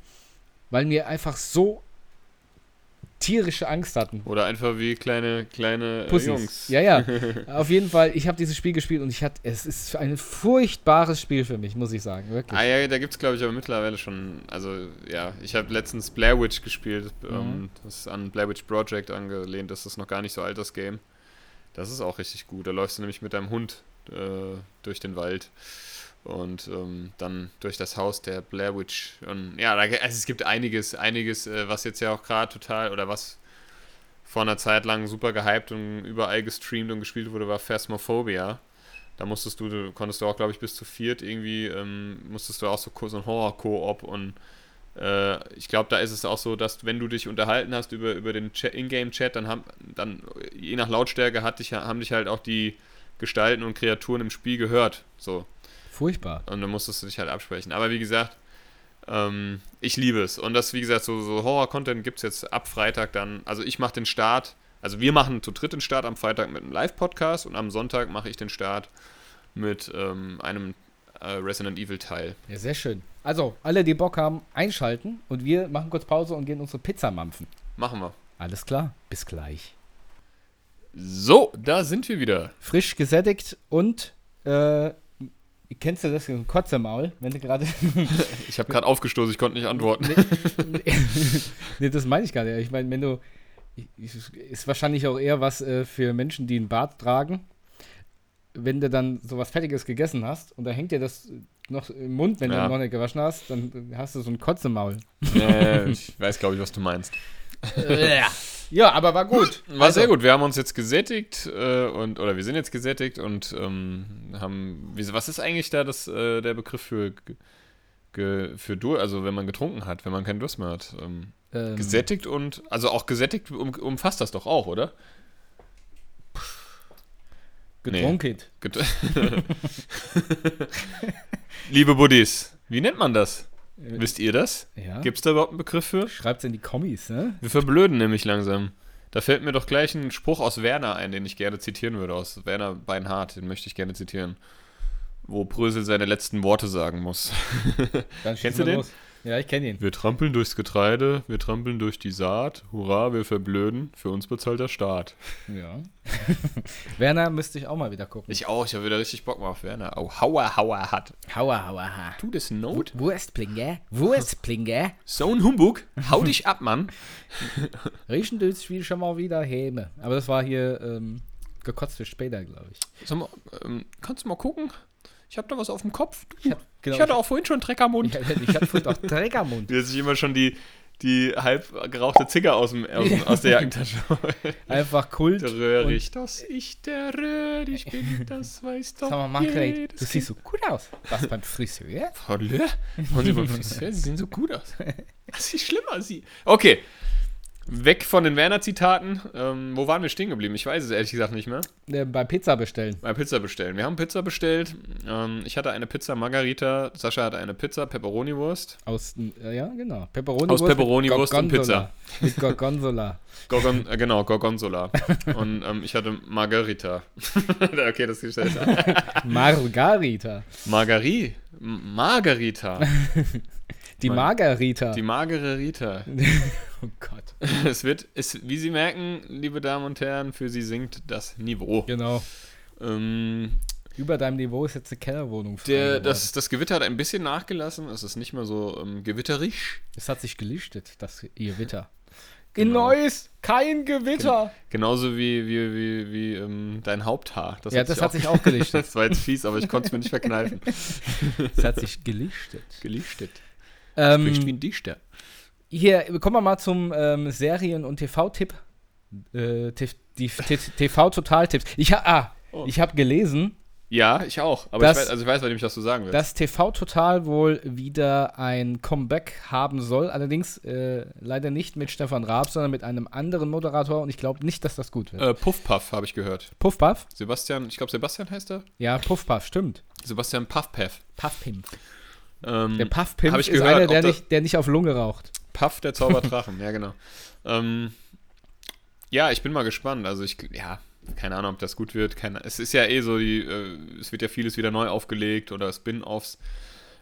weil wir einfach so tierische Angst hatten. Oder einfach wie kleine, kleine äh, Pussys. Jungs. Ja, ja. Auf jeden Fall, ich habe dieses Spiel gespielt und ich hatte, es ist ein furchtbares Spiel für mich, muss ich sagen, wirklich. Ah ja, da gibt es glaube ich aber mittlerweile schon, also ja, ich habe letztens Blair Witch gespielt, Mhm. ähm, das ist an Blair Witch Project angelehnt, das ist noch gar nicht so alt, das Game. Das ist auch richtig gut, da läufst du nämlich mit deinem Hund äh, durch den Wald und ähm, dann durch das Haus der Blair Witch. Und ja, da, also es gibt einiges, einiges, äh, was jetzt ja auch gerade total, oder was vor einer Zeit lang super gehypt und überall gestreamt und gespielt wurde, war Phasmophobia. Da musstest du, du konntest du auch, glaube ich, bis zu viert irgendwie, ähm, musstest du auch so, so ein Horror-Koop und äh, ich glaube, da ist es auch so, dass wenn du dich unterhalten hast über, über den Chat- Ingame-Chat, dann haben, dann, je nach Lautstärke hat dich, haben dich halt auch die Gestalten und Kreaturen im Spiel gehört. So. Furchtbar. Und dann musstest du dich halt absprechen. Aber wie gesagt, ähm, ich liebe es. Und das, wie gesagt, so, so Horror-Content gibt es jetzt ab Freitag dann. Also ich mache den Start, also wir machen zu dritt den Start am Freitag mit einem Live-Podcast und am Sonntag mache ich den Start mit ähm, einem äh, Resident Evil-Teil. Ja, sehr schön. Also, alle, die Bock haben, einschalten und wir machen kurz Pause und gehen unsere Pizza mampfen. Machen wir. Alles klar, bis gleich. So, da sind wir wieder. Frisch gesättigt und, äh, kennst du das, ein Kotz im Maul, wenn du gerade... Ich habe gerade aufgestoßen, ich konnte nicht antworten. nee, das meine ich gar nicht. Ich meine, wenn du. Ist wahrscheinlich auch eher was äh, für Menschen, die einen Bart tragen. Wenn du dann sowas Fettiges gegessen hast und da hängt dir das noch im Mund, wenn Ja. du noch nicht gewaschen hast, dann hast du so ein Kotz im Maul. äh, ich weiß, glaube ich, was du meinst. ja, aber war gut. War sehr gut. Wir haben uns jetzt gesättigt äh, und oder wir sind jetzt gesättigt und ähm, haben. Wie, was ist eigentlich da das, äh, der Begriff für ge- für Dur, also wenn man getrunken hat, wenn man keinen Durst mehr hat? Ähm, Ähm, gesättigt und also auch gesättigt um, umfasst das doch auch, oder? Getrunken. Get Liebe Buddies, wie nennt man das? Wisst ihr das? Ja. Gibt es da überhaupt einen Begriff für? Schreibt's in die Kommis, ne? Wir verblöden nämlich langsam. Da fällt mir doch gleich ein Spruch aus Werner ein, den ich gerne zitieren würde, aus Werner Beinhardt, den möchte ich gerne zitieren. Wo Brösel seine letzten Worte sagen muss. Kennst du den? los. Ja, ich kenne ihn. Wir trampeln durchs Getreide, wir trampeln durch die Saat, hurra, wir verblöden, für uns bezahlt der Staat. Ja. Werner müsste ich auch mal wieder gucken. Ich auch, ich habe wieder richtig Bock mal auf Werner. Oh, Hauer, Hauer hat. Hauer, hauer, ha. Tu das Not? Wurstplinge, Wurstplinge. So ein Humbug, hau dich ab, Mann. Riechen tut wie schon mal wieder Häme. Aber das war hier ähm, gekotzt für später, glaube ich. Sag mal, ähm, kannst du mal gucken? Ich habe da was auf dem Kopf. Du, Ich hab- genau, ich hatte auch vorhin schon Treckermund. Ich, ich hatte vorhin auch Trägermund. Wie sich immer schon die, die halb gerauchte Zigge aus, dem, aus, aus der Jackentasche. Einfach Kult. Der Röhrig, dass ich der Röhrig bin, das weiß doch Sag mal, Margret, du siehst so gut aus. Was beim Friseur? Frau Löhr? Und Sie beim Friseur, Sie sehen so gut aus. Das ist schlimmer, Sie. Okay. Weg von den Werner-Zitaten. Ähm, wo waren wir stehen geblieben? Ich weiß es ehrlich gesagt nicht mehr. Äh, bei Pizza bestellen. Bei Pizza bestellen. Wir haben Pizza bestellt. Ähm, ich hatte eine Pizza Margarita. Sascha hatte eine Pizza Pepperoni-Wurst. Aus, äh, ja, genau. Pepperoni Aus Pepperoni-Wurst und Gorgonzola. Mit Gorgonzola. Gorgon, äh, genau, Gorgonzola. und ähm, ich hatte Margarita. okay, das ist. Margarita. Margari. Margarita. Die Margarita. Die magere Rita. Oh Gott. Es wird, es, wie Sie merken, liebe Damen und Herren, für Sie sinkt das Niveau. Genau. Ähm, Über deinem Niveau ist jetzt eine Kellerwohnung frei der, geworden. das, das Gewitter hat ein bisschen nachgelassen. Es ist nicht mehr so ähm, gewitterisch. Es hat sich gelichtet, das Gewitter. Genau. Neues, kein Gewitter. Genauso wie, wie, wie, wie ähm, dein Haupthaar. ja, das hat sich auch gelichtet. Das war jetzt fies, aber ich konnte es mir nicht verkneifen. Es hat sich gelichtet. Gelichtet. Spricht wie Ähm, ein Dichter. Hier, kommen wir mal zum ähm, Serien- und TV-Tipp. Äh, TV-Total-Tipps. Ich, ha ah, Oh. ich habe gelesen, Ja, ich auch. Aber das- ich weiß, also ich weiß, bei dem ich das so sagen will. dass TV-Total wohl wieder ein Comeback haben soll. Allerdings äh, leider nicht mit Stefan Raab, sondern mit einem anderen Moderator. Und ich glaube nicht, dass das gut wird. äh, Puffpuff habe ich gehört. Puff Puff? Sebastian, ich glaube Sebastian heißt er. Ja, Puff Puff, stimmt. Sebastian Puffpuff. Puff Pimp. Ähm, Der Puff Pimp ist gehört, einer, der nicht, der nicht auf Lunge raucht. Puff, der Zauberdrachen, ja, genau. Ähm, ja, ich bin mal gespannt. Also ich, ja, keine Ahnung, ob das gut wird. Keine, es ist ja eh so, die, äh, es wird ja vieles wieder neu aufgelegt oder Spin-Offs.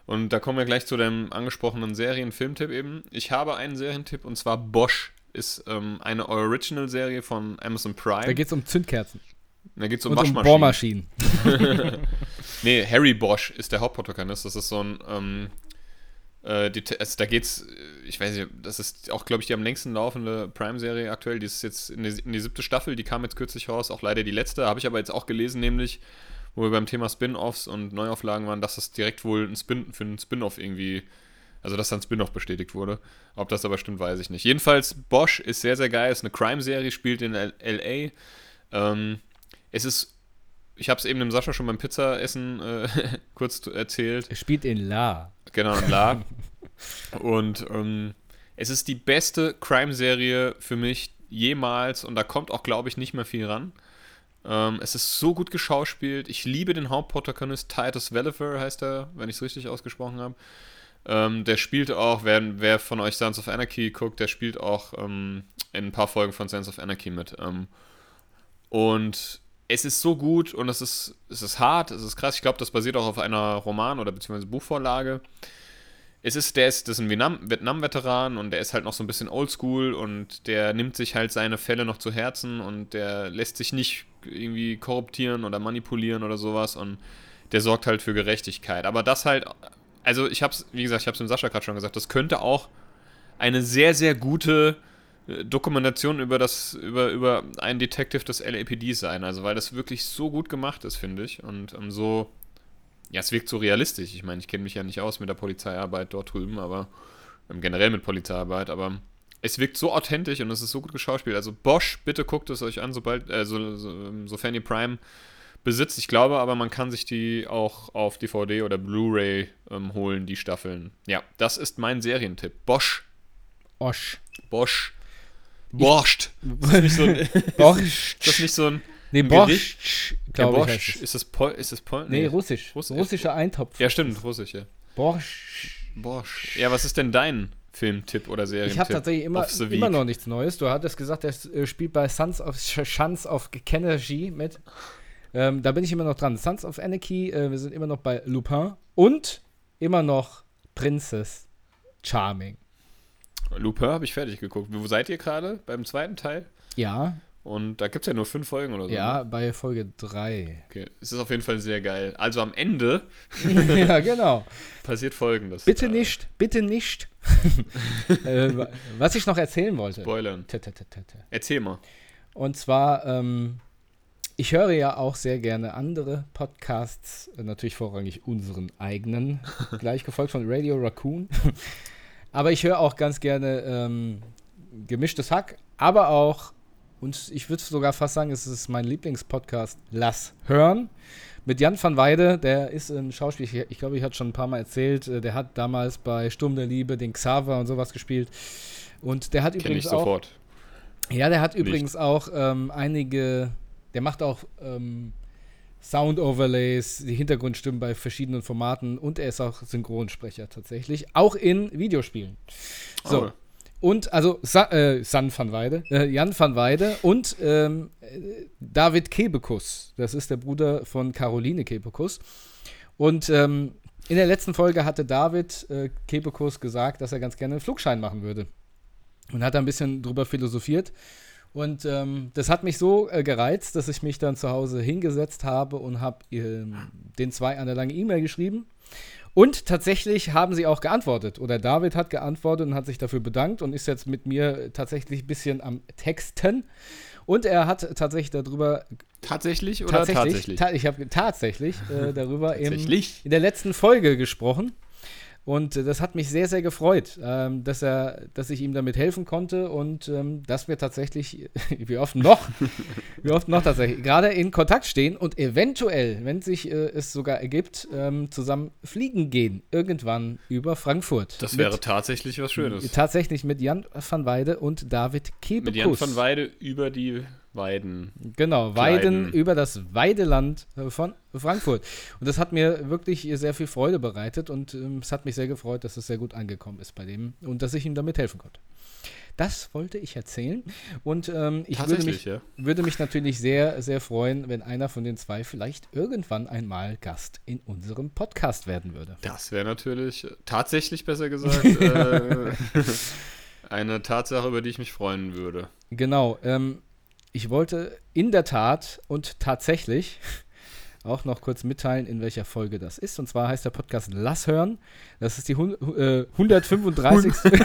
Und da kommen wir gleich zu deinem angesprochenen Serien-Filmtipp eben. Ich habe einen Serientipp und zwar Bosch ist ähm, eine Original-Serie von Amazon Prime. Da geht es um Zündkerzen da geht es um und um Waschmaschinen. Bohrmaschinen. Nee, Harry Bosch ist der Hauptprotagonist. Das ist so ein, ähm, äh, die, also da geht's, äh, ich weiß nicht, das ist auch, glaube ich, die am längsten laufende Prime-Serie aktuell. Die ist jetzt in die, in die siebte Staffel, die kam jetzt kürzlich raus, auch leider die letzte. Habe ich aber jetzt auch gelesen, nämlich, wo wir beim Thema Spin-Offs und Neuauflagen waren, dass das direkt wohl ein Spin, für einen Spin-Off irgendwie, also dass dann ein Spin-Off bestätigt wurde. Ob das aber stimmt, weiß ich nicht. Jedenfalls, Bosch ist sehr, sehr geil, ist eine Crime-Serie, spielt in L.A. Ähm, es ist ich habe es eben dem Sascha schon beim Pizzaessen äh, kurz erzählt. Er spielt in La. Genau, in La. und ähm, es ist die beste Crime-Serie für mich jemals und da kommt auch, glaube ich, nicht mehr viel ran. Ähm, es ist so gut geschauspielt. Ich liebe den Hauptprotagonist Titus Welliver, heißt er, wenn ich es richtig ausgesprochen habe. Ähm, der spielt auch, wer, wer von euch Sons of Anarchy guckt, der spielt auch ähm, in ein paar Folgen von Sons of Anarchy mit. Ähm, und es ist so gut und es ist, es ist hart, es ist krass. Ich glaube, das basiert auch auf einer Roman- oder beziehungsweise Buchvorlage. Es ist, der ist, das ist ein Vietnam- Vietnam-Veteran und der ist halt noch so ein bisschen oldschool und der nimmt sich halt seine Fälle noch zu Herzen und der lässt sich nicht irgendwie korruptieren oder manipulieren oder sowas und der sorgt halt für Gerechtigkeit. Aber das halt, also ich hab's, wie gesagt, ich hab's dem Sascha gerade schon gesagt, das könnte auch eine sehr, sehr gute Dokumentation über das, über, über einen Detective des LAPD sein. Also weil das wirklich so gut gemacht ist, finde ich. Und ähm, so, ja, es wirkt so realistisch. Ich meine, ich kenne mich ja nicht aus mit der Polizeiarbeit dort drüben, aber ähm, generell mit Polizeiarbeit, aber es wirkt so authentisch und es ist so gut geschauspielt. Also Bosch, bitte guckt es euch an, sobald, äh, so, so, ähm, sofern ihr Prime besitzt. Ich glaube aber, man kann sich die auch auf DVD oder Blu-ray ähm, holen, die Staffeln. Ja, das ist mein Serientipp. Bosch. Osch. Bosch. Borscht. Ist das nicht so ein, Bosch. ist das nicht so ein Nee, ja, glaube ich. Heißt es. Ist das Pol? Ist das Pol? Nee, russisch. Russisch. Russischer Eintopf. Ja, stimmt, russisch, ja. Bosch. Bosch. Ja, was ist denn dein Filmtipp oder Serientipp? Ich habe tatsächlich immer, immer noch nichts Neues. Du hattest gesagt, er äh, spielt bei Sons of Sons of Kennedy mit. Ähm, da bin ich immer noch dran. Sons of Anarchy, äh, wir sind immer noch bei Lupin und immer noch Princess Charming. Lupin habe ich fertig geguckt. Wo seid ihr gerade? Beim zweiten Teil? Ja, Und da gibt es ja nur fünf Folgen oder so. ja, ne? bei Folge 3. Okay. Es ist auf jeden Fall sehr geil. Also am Ende ja, genau. passiert folgendes. Bitte Äh, nicht, bitte nicht. äh, wa- was ich noch erzählen wollte. Spoilern. Tä, tä, tä. Erzähl mal. Und zwar, ähm, ich höre ja auch sehr gerne andere Podcasts, äh, natürlich vorrangig unseren eigenen, gleich gefolgt von Radio Raccoon. Aber ich höre auch ganz gerne ähm, gemischtes Hack, aber auch, und ich würde sogar fast sagen, es ist mein Lieblingspodcast, Lass hören. Mit Jan van Weide, der ist ein Schauspieler, ich glaube, ich hatte schon ein paar Mal erzählt, äh, der hat damals bei Sturm der Liebe den Xaver und sowas gespielt. Und der hat Kenn übrigens ich sofort. auch. Ja, der hat Nicht. übrigens auch ähm, einige, der macht auch ähm, Sound-Overlays, die Hintergrundstimmen bei verschiedenen Formaten und er ist auch Synchronsprecher tatsächlich, auch in Videospielen. So. Oh. Und also Sa äh, San van Weide, äh, Jan van Weide und ähm, David Kebekus. Das ist der Bruder von Caroline Kebekus. Und ähm, in der letzten Folge hatte David äh, Kebekus gesagt, dass er ganz gerne einen Flugschein machen würde. Und hat da ein bisschen drüber philosophiert. Und ähm, das hat mich so äh, gereizt, dass ich mich dann zu Hause hingesetzt habe und habe ähm, den zwei eine lange E-Mail geschrieben und tatsächlich haben sie auch geantwortet. Oder David hat geantwortet und hat sich dafür bedankt und ist jetzt mit mir tatsächlich ein bisschen am Texten. Und er hat tatsächlich darüber. Tatsächlich oder tatsächlich? tatsächlich? Ta ich habe tatsächlich äh, darüber tatsächlich? Im, in der letzten Folge gesprochen. Und äh, das hat mich sehr, sehr gefreut, ähm, dass, er, dass ich ihm damit helfen konnte und ähm, dass wir tatsächlich, wie oft noch, wie oft noch tatsächlich, gerade in Kontakt stehen und eventuell, wenn sich äh, es sogar ergibt, ähm, zusammen fliegen gehen, irgendwann über Frankfurt. Das wäre mit, tatsächlich was Schönes. Tatsächlich mit Jan van Weide und David Kebekus. Mit Jan van Weide über die Weiden. Genau, Weiden über das Weideland äh, von Frankfurt. Und das hat mir wirklich sehr viel Freude bereitet und ähm, es hat mich sehr gefreut, dass es sehr gut angekommen ist bei dem und dass ich ihm damit helfen konnte. Das wollte ich erzählen. Und ähm, ich würde mich, ja. würde mich natürlich sehr, sehr freuen, wenn einer von den zwei vielleicht irgendwann einmal Gast in unserem Podcast werden würde. Das wäre natürlich tatsächlich besser gesagt äh, eine Tatsache, über die ich mich freuen würde. Genau. Ähm, ich wollte in der Tat und tatsächlich auch noch kurz mitteilen, in welcher Folge das ist. Und zwar heißt der Podcast Lass hören. Das ist die äh, 135.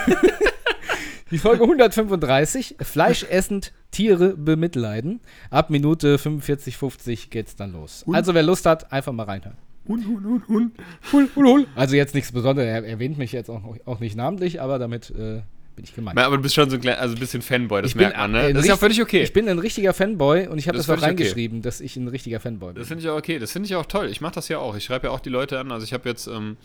die Folge 135. Fleischessend Tiere bemitleiden. Ab Minute 45, 50 geht's dann los. Hund. Also wer Lust hat, einfach mal reinhören. Hund. Hund, Hund, Hund. Also jetzt nichts Besonderes. Er erwähnt mich jetzt auch, auch nicht namentlich, aber damit äh, bin ich gemeint. aber du bist schon so ein, klein, also ein bisschen Fanboy, das merkt man, ne? Das ist ja völlig okay. Ich bin ein richtiger Fanboy und ich habe das, das auch reingeschrieben, okay. dass ich ein richtiger Fanboy bin. Das finde ich auch okay. Das finde ich auch toll. Ich mache das ja auch. Ich schreibe ja auch die Leute an. Also ich habe jetzt, ähm,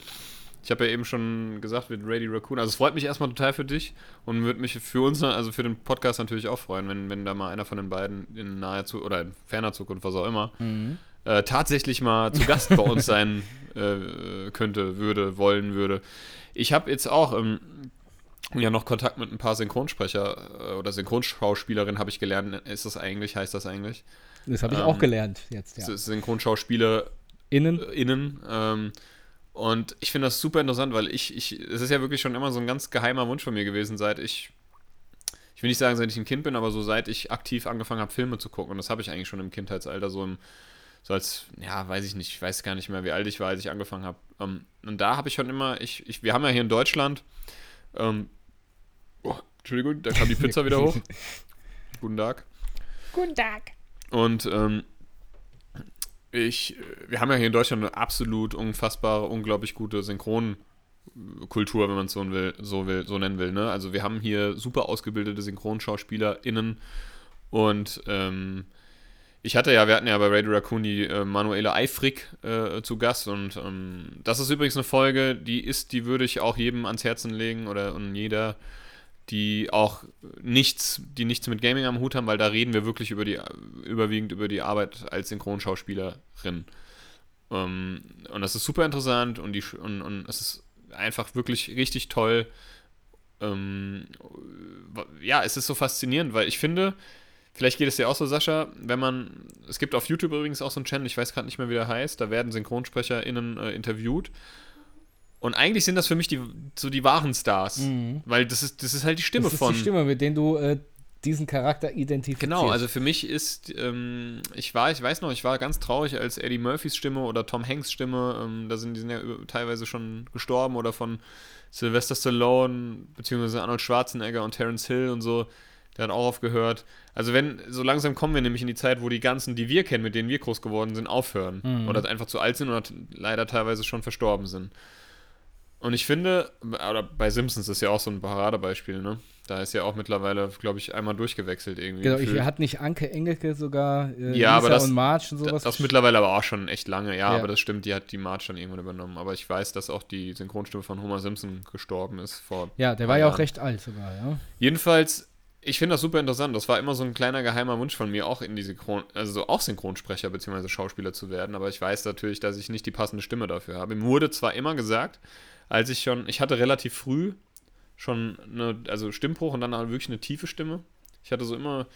ich habe ja eben schon gesagt mit Ready Raccoon. Also es freut mich erstmal total für dich und würde mich für uns, also für den Podcast natürlich auch freuen, wenn, wenn da mal einer von den beiden in naher Zukunft oder in ferner Zukunft, was auch immer, mhm. äh, tatsächlich mal zu Gast bei uns sein äh, könnte, würde, wollen würde. Ich habe jetzt auch ähm, ja noch Kontakt mit ein paar Synchronsprecher äh, oder Synchronschauspielerinnen habe ich gelernt. Ist das eigentlich, heißt das eigentlich? Das habe ich ähm, auch gelernt jetzt, ja. Synchronschauspieler innen. Äh, innen ähm, und ich finde das super interessant, weil ich, ich, es ist ja wirklich schon immer so ein ganz geheimer Wunsch von mir gewesen, seit ich, ich will nicht sagen, seit ich ein Kind bin, aber so seit ich aktiv angefangen habe, Filme zu gucken. Und das habe ich eigentlich schon im Kindheitsalter, so im, so als, ja, weiß ich nicht, ich weiß gar nicht mehr, wie alt ich war, als ich angefangen habe. Ähm, und da habe ich schon immer, ich, ich, wir haben ja hier in Deutschland, ähm, Entschuldigung, da kam die Pizza wieder hoch. Guten Tag. Guten Tag. Und ähm, ich, wir haben ja hier in Deutschland eine absolut unfassbare, unglaublich gute Synchronkultur, wenn man es so will, so will, so nennen will. Ne? Also wir haben hier super ausgebildete SynchronschauspielerInnen und ähm, ich hatte ja, wir hatten ja bei Radio Raccoon die äh, Manuela Eifrig äh, zu Gast und ähm, das ist übrigens eine Folge, die ist, die würde ich auch jedem ans Herzen legen oder und jeder die auch nichts, die nichts mit Gaming am Hut haben, weil da reden wir wirklich über die, überwiegend über die Arbeit als Synchronschauspielerin. Ähm, und das ist super interessant und, die, und, und es ist einfach wirklich richtig toll. Ähm, ja, es ist so faszinierend, weil ich finde, vielleicht geht es dir auch so, Sascha, wenn man, es gibt auf YouTube übrigens auch so einen Channel, ich weiß gerade nicht mehr, wie der heißt, da werden SynchronsprecherInnen äh, interviewt und eigentlich sind das für mich die, so die wahren Stars. Mhm. Weil das ist, das ist halt die Stimme von. Das ist die Stimme, mit der du äh, diesen Charakter identifizierst. Genau, also für mich ist, ähm, ich war, ich weiß noch, ich war ganz traurig, als Eddie Murphys Stimme oder Tom Hanks Stimme, ähm, da sind die sind ja teilweise schon gestorben oder von Sylvester Stallone, beziehungsweise Arnold Schwarzenegger und Terence Hill und so, Der hat auch aufgehört. Also wenn, so langsam kommen wir nämlich in die Zeit, wo die ganzen, die wir kennen, mit denen wir groß geworden sind, aufhören. Mhm. Oder einfach zu alt sind oder leider teilweise schon verstorben sind. Und ich finde, oder bei Simpsons ist ja auch so ein Paradebeispiel, ne? Da ist ja auch mittlerweile, glaube ich, einmal durchgewechselt irgendwie. Genau, ich, hat nicht Anke Engelke sogar äh, Ja, aber Lisa das- und Marge und das, sowas? das mittlerweile aber auch schon echt lange, ja, Ja. aber das stimmt, die hat die Marge dann irgendwann übernommen. Aber ich weiß, dass auch die Synchronstimme von Homer Simpson gestorben ist vor. ja, der war ja auch Jahren. recht alt sogar, ja. Jedenfalls, ich finde das super interessant. Das war immer so ein kleiner geheimer Wunsch von mir, auch in die Synchron, also so auch Synchronsprecher bzw. Schauspieler zu werden. Aber ich weiß natürlich, dass ich nicht die passende Stimme dafür habe. Mir wurde zwar immer gesagt, als ich schon, ich hatte relativ früh schon eine, also Stimmbruch und dann wirklich eine tiefe Stimme. Ich hatte so immer,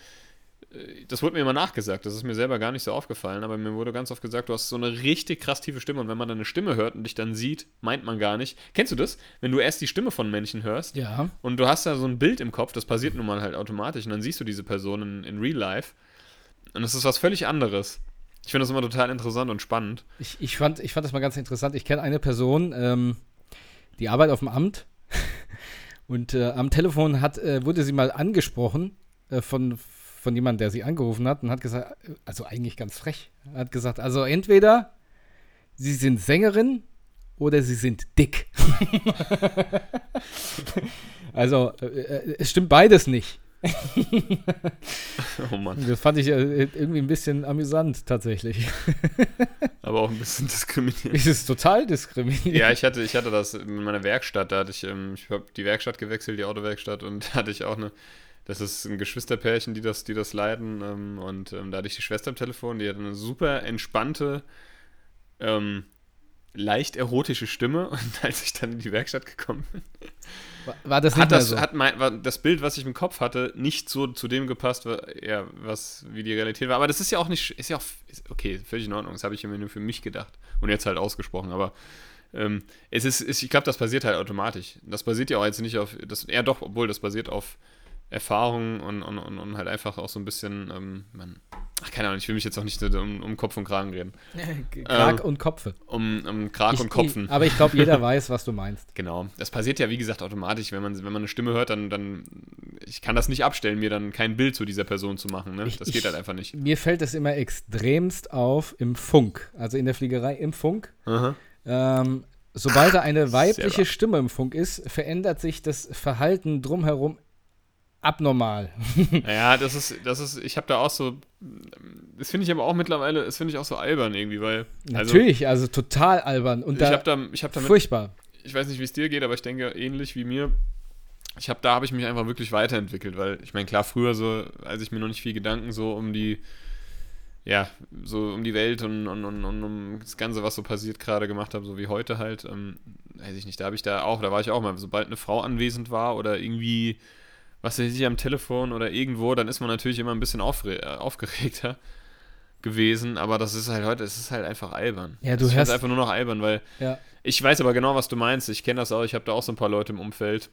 äh, das wurde mir immer nachgesagt, das ist mir selber gar nicht so aufgefallen, aber mir wurde ganz oft gesagt, du hast so eine richtig krass tiefe Stimme und wenn man deine Stimme hört und dich dann sieht, meint man gar nicht. Kennst du das? Wenn du erst die Stimme von Menschen hörst Ja. und du hast da so ein Bild im Kopf, das passiert nun mal halt automatisch und dann siehst du diese Person in, in Real Life und das ist was völlig anderes. Ich finde das immer total interessant und spannend. Ich, ich, fand, ich fand das mal ganz interessant. Ich kenne eine Person, ähm, die arbeitet auf dem Amt und äh, am Telefon hat, äh, wurde sie mal angesprochen äh, von, von jemandem, der sie angerufen hat und hat gesagt, also eigentlich ganz frech, hat gesagt, also entweder sie sind Sängerin oder sie sind dick. also äh, äh, es stimmt beides nicht. Oh Mann. Das fand ich äh, irgendwie ein bisschen amüsant tatsächlich. Aber auch ein bisschen diskriminierend. Es ist total diskriminierend. Ja, ich hatte, ich hatte das in meiner Werkstatt, da hatte ich, ähm, ich habe die Werkstatt gewechselt, die Autowerkstatt, und da hatte ich auch eine, das ist ein Geschwisterpärchen, die das, die das leiten, ähm, und ähm, da hatte ich die Schwester am Telefon, die hat eine super entspannte, ähm, leicht erotische Stimme, und als ich dann in die Werkstatt gekommen bin, War, das hat das, so? hat mein, das Bild, was ich im Kopf hatte, nicht so zu dem gepasst, wa- ja, was, wie die Realität war. Aber das ist ja auch nicht, ist ja auch, ist, okay, völlig in Ordnung. Das habe ich immer nur für mich gedacht und jetzt halt ausgesprochen. Aber ähm, es ist, ist ich glaube, das basiert halt automatisch. Das basiert ja auch jetzt nicht auf, das, ja doch, obwohl das basiert auf Erfahrung und, und, und, halt einfach auch so ein bisschen, ähm, man, ach keine Ahnung, ich will mich jetzt auch nicht so um, um Kopf und Kragen reden. Krag ähm, und Kopfe. Um, um Krag Ich- und Kopfen. Aber ich glaube, jeder weiß, was du meinst. Genau. Das passiert ja, wie gesagt, automatisch. Wenn man, wenn man eine Stimme hört, dann, dann. Ich kann das nicht abstellen, mir dann kein Bild zu dieser Person zu machen. Ne? Das ich- geht halt einfach nicht. Mir fällt es immer extremst auf im Funk, also in der Fliegerei im Funk. Ähm, sobald da eine weibliche. Stimme im Funk ist, verändert sich das Verhalten drumherum abnormal. Ja, das ist, das ist, ich habe da auch so. Das finde ich aber auch mittlerweile, das finde ich auch so albern irgendwie, weil. Also, Natürlich, also total albern und ich da habe da, ich habe damit, furchtbar. ich weiß nicht, wie es dir geht, aber ich denke ähnlich wie mir. Ich habe da habe ich mich einfach wirklich weiterentwickelt, weil ich meine klar früher so, als ich mir noch nicht viel Gedanken so um die ja, so um die Welt und, und, und, und um das Ganze, was so passiert, gerade gemacht habe, so wie heute halt, ähm, weiß ich nicht, da habe ich da auch, da war ich auch mal, sobald eine Frau anwesend war oder irgendwie, was weiß ich, am Telefon oder irgendwo, dann ist man natürlich immer ein bisschen äh, aufgeregter gewesen, aber das ist halt heute, es ist halt einfach albern. Ja, du ich find's hörst- einfach nur noch albern, weil Ja. ich weiß aber genau, was du meinst. Ich kenne das auch. Ich habe da auch so ein paar Leute im Umfeld,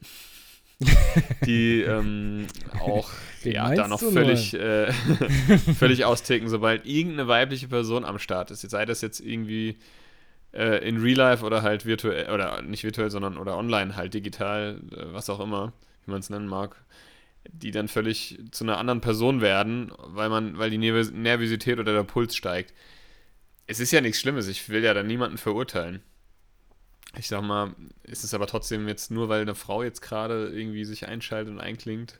die ähm, auch ja, da noch völlig, äh, völlig austicken, sobald irgendeine weibliche Person am Start ist. Sei das jetzt irgendwie äh, in Real Life oder halt virtuell, oder nicht virtuell, sondern oder online halt, digital, äh, was auch immer, wie man es nennen mag, die dann völlig zu einer anderen Person werden, weil man, weil die Nervos- Nervosität oder der Puls steigt. Es ist ja nichts Schlimmes, ich will ja dann niemanden verurteilen. Ich sag mal, ist es aber trotzdem jetzt nur, weil eine Frau jetzt gerade irgendwie sich einschaltet und einklingt,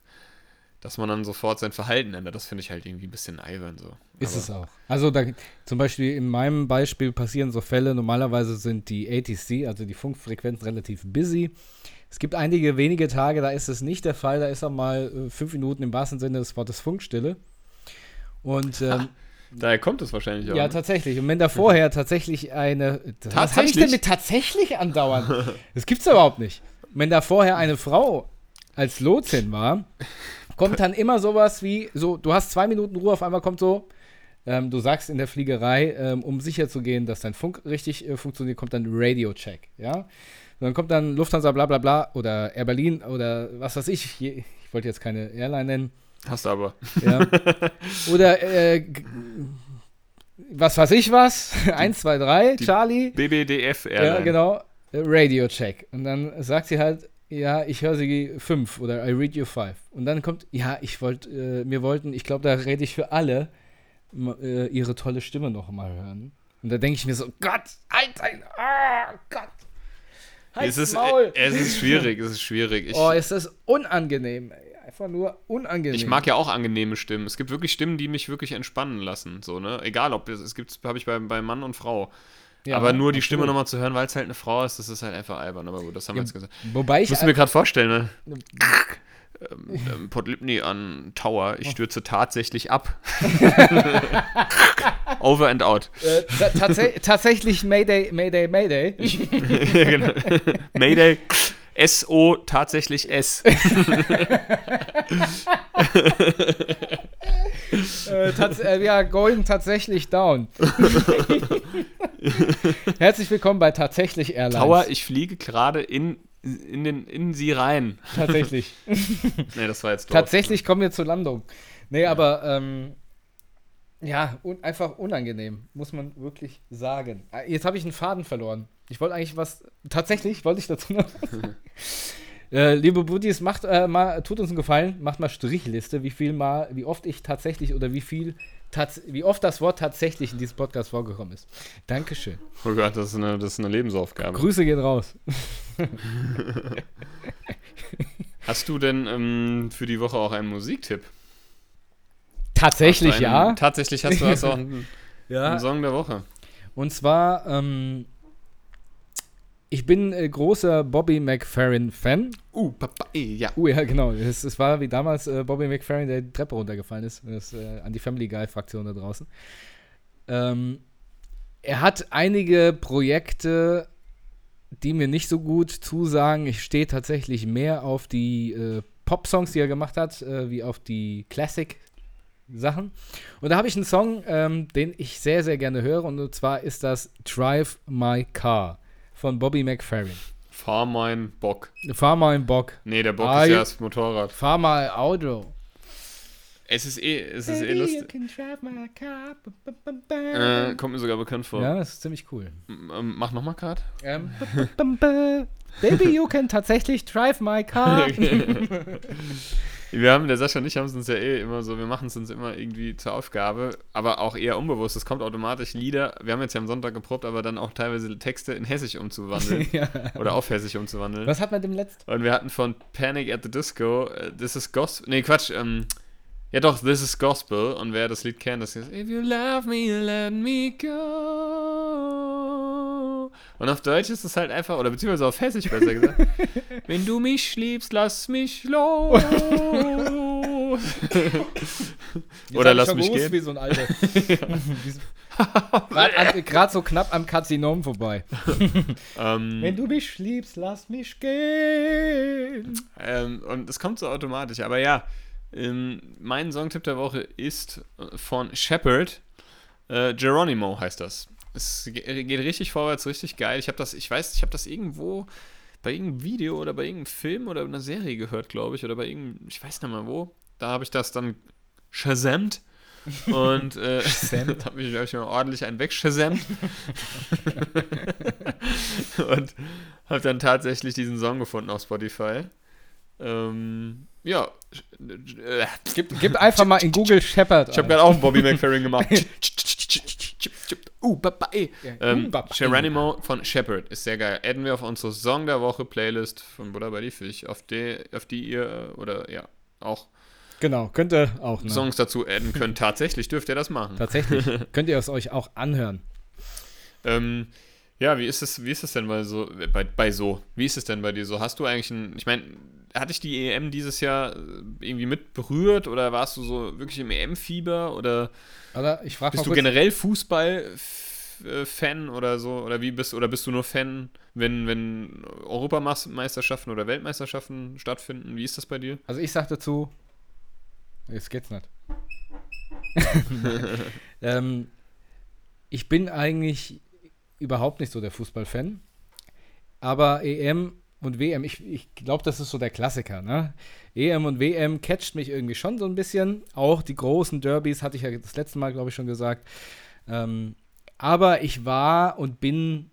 dass man dann sofort sein Verhalten ändert. Das finde ich halt irgendwie ein bisschen albern so. Ist Aber- es auch. Also da, zum Beispiel in meinem Beispiel passieren so Fälle, normalerweise sind die ATC, also die Funkfrequenzen, relativ busy. Es gibt einige wenige Tage, da ist es nicht der Fall, da ist auch mal äh, fünf Minuten im wahrsten Sinne des Wortes Funkstille. Und ähm, Daher kommt es wahrscheinlich auch. ja, ne? tatsächlich. Und wenn da vorher tatsächlich eine. Was habe ich Tatsächlich? denn mit tatsächlich andauernd? Das gibt's überhaupt nicht. Wenn da vorher eine Frau als Lotsin war, kommt dann immer sowas wie: so, du hast zwei Minuten Ruhe, auf einmal kommt so. Ähm, du sagst in der Fliegerei, ähm, um sicher zu gehen, dass dein Funk richtig äh, funktioniert, kommt dann Radio-Check, ja. Und dann kommt dann Lufthansa bla bla bla oder Air Berlin oder was weiß ich. Ich wollte jetzt keine Airline nennen. Hast du aber. Ja. Oder äh, was weiß ich was? Eins, zwei, drei, Die Charlie. BBDF Ja, Airline. genau. Äh, Radio Check. Und dann sagt sie halt, ja, ich höre sie fünf oder I read you five. Und dann kommt, ja, ich wollte, äh, wir wollten, ich glaube, da rede ich für alle, äh, ihre tolle Stimme noch mal hören. Und da denke ich mir so, Gott, ein, oh Gott. Halt es, ist, Maul. es ist schwierig, es ist schwierig. Ich, oh, es ist unangenehm. Einfach nur unangenehm. Ich mag ja auch angenehme Stimmen. Es gibt wirklich Stimmen, die mich wirklich entspannen lassen. So, ne? Egal, ob es, es gibt, habe ich bei, bei Mann und Frau. Ja, aber nur die Stimme nochmal zu hören, weil es halt eine Frau ist, das ist halt einfach albern. Aber gut, das haben ja, wir jetzt gesagt. Wobei ich. Musst du mir gerade vorstellen, ne? Ähm, ähm, Port Lipney an Tower, ich stürze tatsächlich ab. Over and out. Äh, tats tatsächlich Mayday, Mayday, Mayday. ja, genau. Mayday. S-O tatsächlich S. äh, äh, ja, going tatsächlich down. Herzlich willkommen bei Tatsächlich Airlines. Tower, ich fliege gerade in, in, in sie rein. Tatsächlich. nee, das war jetzt doof. Tatsächlich kommen wir zur Landung. Nee, ja. aber ähm, ja, un einfach unangenehm, muss man wirklich sagen. Ah, jetzt habe ich einen Faden verloren. Ich wollte eigentlich was. Tatsächlich wollte ich dazu noch. äh, liebe Buddies, macht äh, mal, tut uns einen Gefallen, macht mal Strichliste, wie viel mal, wie oft ich tatsächlich oder wie viel, wie oft das Wort tatsächlich in diesem Podcast vorgekommen ist. Dankeschön. Oh Gott, das ist eine, das ist eine Lebensaufgabe. Grüße gehen raus. Hast du denn ähm, für die Woche auch einen Musiktipp? Tatsächlich, einen, ja. Tatsächlich hast du das auch einen, ja. einen Song der Woche. Und zwar ähm, ich bin äh, großer Bobby McFerrin-Fan. Uh, Papa, eh, ja. Uh, ja, genau. Es, es war wie damals äh, Bobby McFerrin, der die Treppe runtergefallen ist. Das, äh, an die Family Guy-Fraktion da draußen. Ähm, er hat einige Projekte, die mir nicht so gut zusagen. Ich stehe tatsächlich mehr auf die äh, Pop-Songs, die er gemacht hat, äh, wie auf die Classic-Sachen. Und da habe ich einen Song, ähm, den ich sehr, sehr gerne höre. Und zwar ist das Drive My Car von Bobby McFerrin. Fahr mein Bock. Fahr mein Bock. Nee, der Bock ah, ist ja das Motorrad. Fahr mal Auto. Es ist eh, es ist eh lustig. Äh, kommt mir sogar bekannt vor. Ja, das ist ziemlich cool. M mach nochmal gerade. Ähm, Baby, you can tatsächlich drive my car. Wir haben, der Sascha und ich haben es uns ja eh immer so, wir machen es uns immer irgendwie zur Aufgabe, aber auch eher unbewusst. Es kommt automatisch Lieder, wir haben jetzt ja am Sonntag geprobt, aber dann auch teilweise Texte in Hessisch umzuwandeln. ja. Oder auf Hessisch umzuwandeln. Was hat man dem letzten? Und wir hatten von Panic at the Disco, uh, This is Gospel, nee, Quatsch, ähm, ja doch, This is Gospel. Und wer das Lied kennt, das ist If you love me, let me go. Und auf Deutsch ist es halt einfach, oder beziehungsweise auf Hessisch besser gesagt. Wenn du mich liebst, lass mich los. oder lass mich gehen. wie so ein Alter. Gerade so knapp am Karzinom vorbei. ähm, Wenn du mich liebst, lass mich gehen. Ähm, und es kommt so automatisch, aber ja, ähm, mein Songtipp der Woche ist von Shepard. Äh, Geronimo heißt das. Es geht richtig vorwärts, richtig geil. Ich habe das, ich weiß, ich habe das irgendwo bei irgendeinem Video oder bei irgendeinem Film oder einer Serie gehört, glaube ich, oder bei irgendeinem, ich weiß nicht mal wo. Da habe ich das dann shazamt und äh, habe ich, hab ich mal ordentlich einen wegschasamt und habe dann tatsächlich diesen Song gefunden auf Spotify. Ähm, ja. Gib, gib einfach mal in Google Shepard. Ich habe gerade auch einen Bobby McFerrin gemacht. Uh, baba, eh. ähm, Geronimo von Shepard ist sehr geil. Adden wir auf unsere Song der Woche Playlist von Buddha bei die Fisch, auf die, auf die ihr, oder ja, auch Genau, könnt ihr auch. Ne? Songs dazu adden könnt. Tatsächlich dürft ihr das machen. Tatsächlich. könnt ihr es euch auch anhören. Ähm, ja, wie ist es, wie ist es denn bei so, bei, bei so? Wie ist es denn bei dir so? Hast du eigentlich ein, ich meine, hatte ich die EM dieses Jahr äh, irgendwie mit berührt oder warst du so wirklich im EM-Fieber oder also ich frag bist du generell Fußball-Fan oder so oder wie bist oder bist du nur Fan, wenn wenn Europameisterschaften oder Weltmeisterschaften stattfinden? Wie ist das bei dir? Also ich sag dazu, jetzt geht's nicht. ähm, ich bin eigentlich überhaupt nicht so der Fußballfan, aber EM und WM, ich, ich glaube, das ist so der Klassiker, ne? EM und WM catcht mich irgendwie schon so ein bisschen. Auch die großen Derbys hatte ich ja das letzte Mal, glaube ich, schon gesagt. Ähm, aber ich war und bin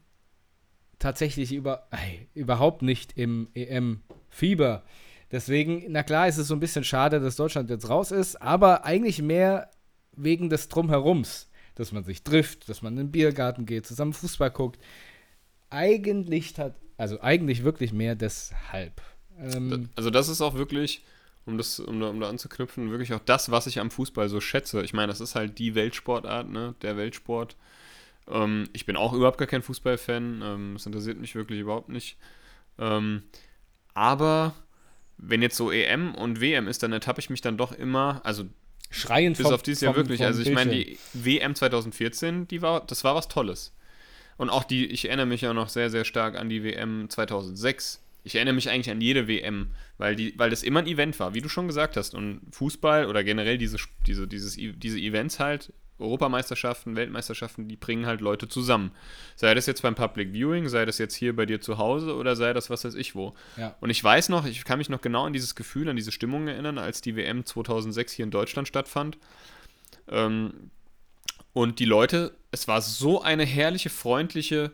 tatsächlich über, ey, überhaupt nicht im EM Fieber. Deswegen, na klar, ist es so ein bisschen schade, dass Deutschland jetzt raus ist, aber eigentlich mehr wegen des Drumherums, dass man sich trifft, dass man in den Biergarten geht, zusammen Fußball guckt. Eigentlich hat, also eigentlich wirklich mehr deshalb. Ähm, also das ist auch wirklich, um das, um da, um da anzuknüpfen, wirklich auch das, was ich am Fußball so schätze. Ich meine, das ist halt die Weltsportart, ne? Der Weltsport. Ähm, ich bin auch überhaupt gar kein Fußballfan. Ähm, das interessiert mich wirklich überhaupt nicht. Ähm, aber wenn jetzt so EM und WM ist, dann ertappe ich mich dann doch immer, also Schreien bis vom, auf dieses Jahr vom, wirklich. Vom also ich meine, die WM 2014, die war, das war was Tolles. Und auch die, ich erinnere mich ja noch sehr, sehr stark an die WM 2006. Ich erinnere mich eigentlich an jede WM, weil, die, weil das immer ein Event war, wie du schon gesagt hast. Und Fußball oder generell diese, diese, dieses, diese Events halt, Europameisterschaften, Weltmeisterschaften, die bringen halt Leute zusammen. Sei das jetzt beim Public Viewing, sei das jetzt hier bei dir zu Hause oder sei das was weiß ich wo. Ja. Und ich weiß noch, ich kann mich noch genau an dieses Gefühl, an diese Stimmung erinnern, als die WM 2006 hier in Deutschland stattfand. Ähm, und die Leute, es war so eine herrliche, freundliche,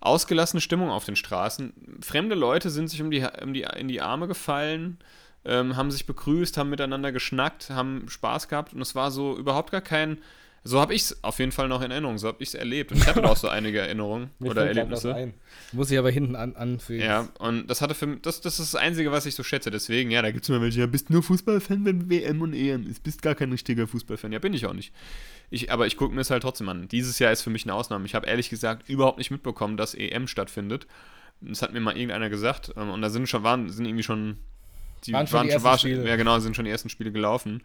ausgelassene Stimmung auf den Straßen. Fremde Leute sind sich um die, um die, in die Arme gefallen, ähm, haben sich begrüßt, haben miteinander geschnackt, haben Spaß gehabt und es war so überhaupt gar kein. So habe ich es auf jeden Fall noch in Erinnerung, so habe ich es erlebt. Und ich hatte auch so einige Erinnerungen oder Erlebnisse. Muss ich aber hinten an, anfügen. Ja, und das hatte für das, das ist das Einzige, was ich so schätze. Deswegen, ja, da gibt es immer welche, ja, bist nur Fußballfan, wenn WM und EM ist. Bist gar kein richtiger Fußballfan. Ja, bin ich auch nicht. Ich, aber ich gucke mir es halt trotzdem an. Dieses Jahr ist für mich eine Ausnahme. Ich habe ehrlich gesagt überhaupt nicht mitbekommen, dass EM stattfindet. Das hat mir mal irgendeiner gesagt. Ähm, und da sind schon, waren, sind irgendwie schon. Die waren schon, waren die schon, war, Spiele. Ja, genau, sind schon die ersten Spiele gelaufen.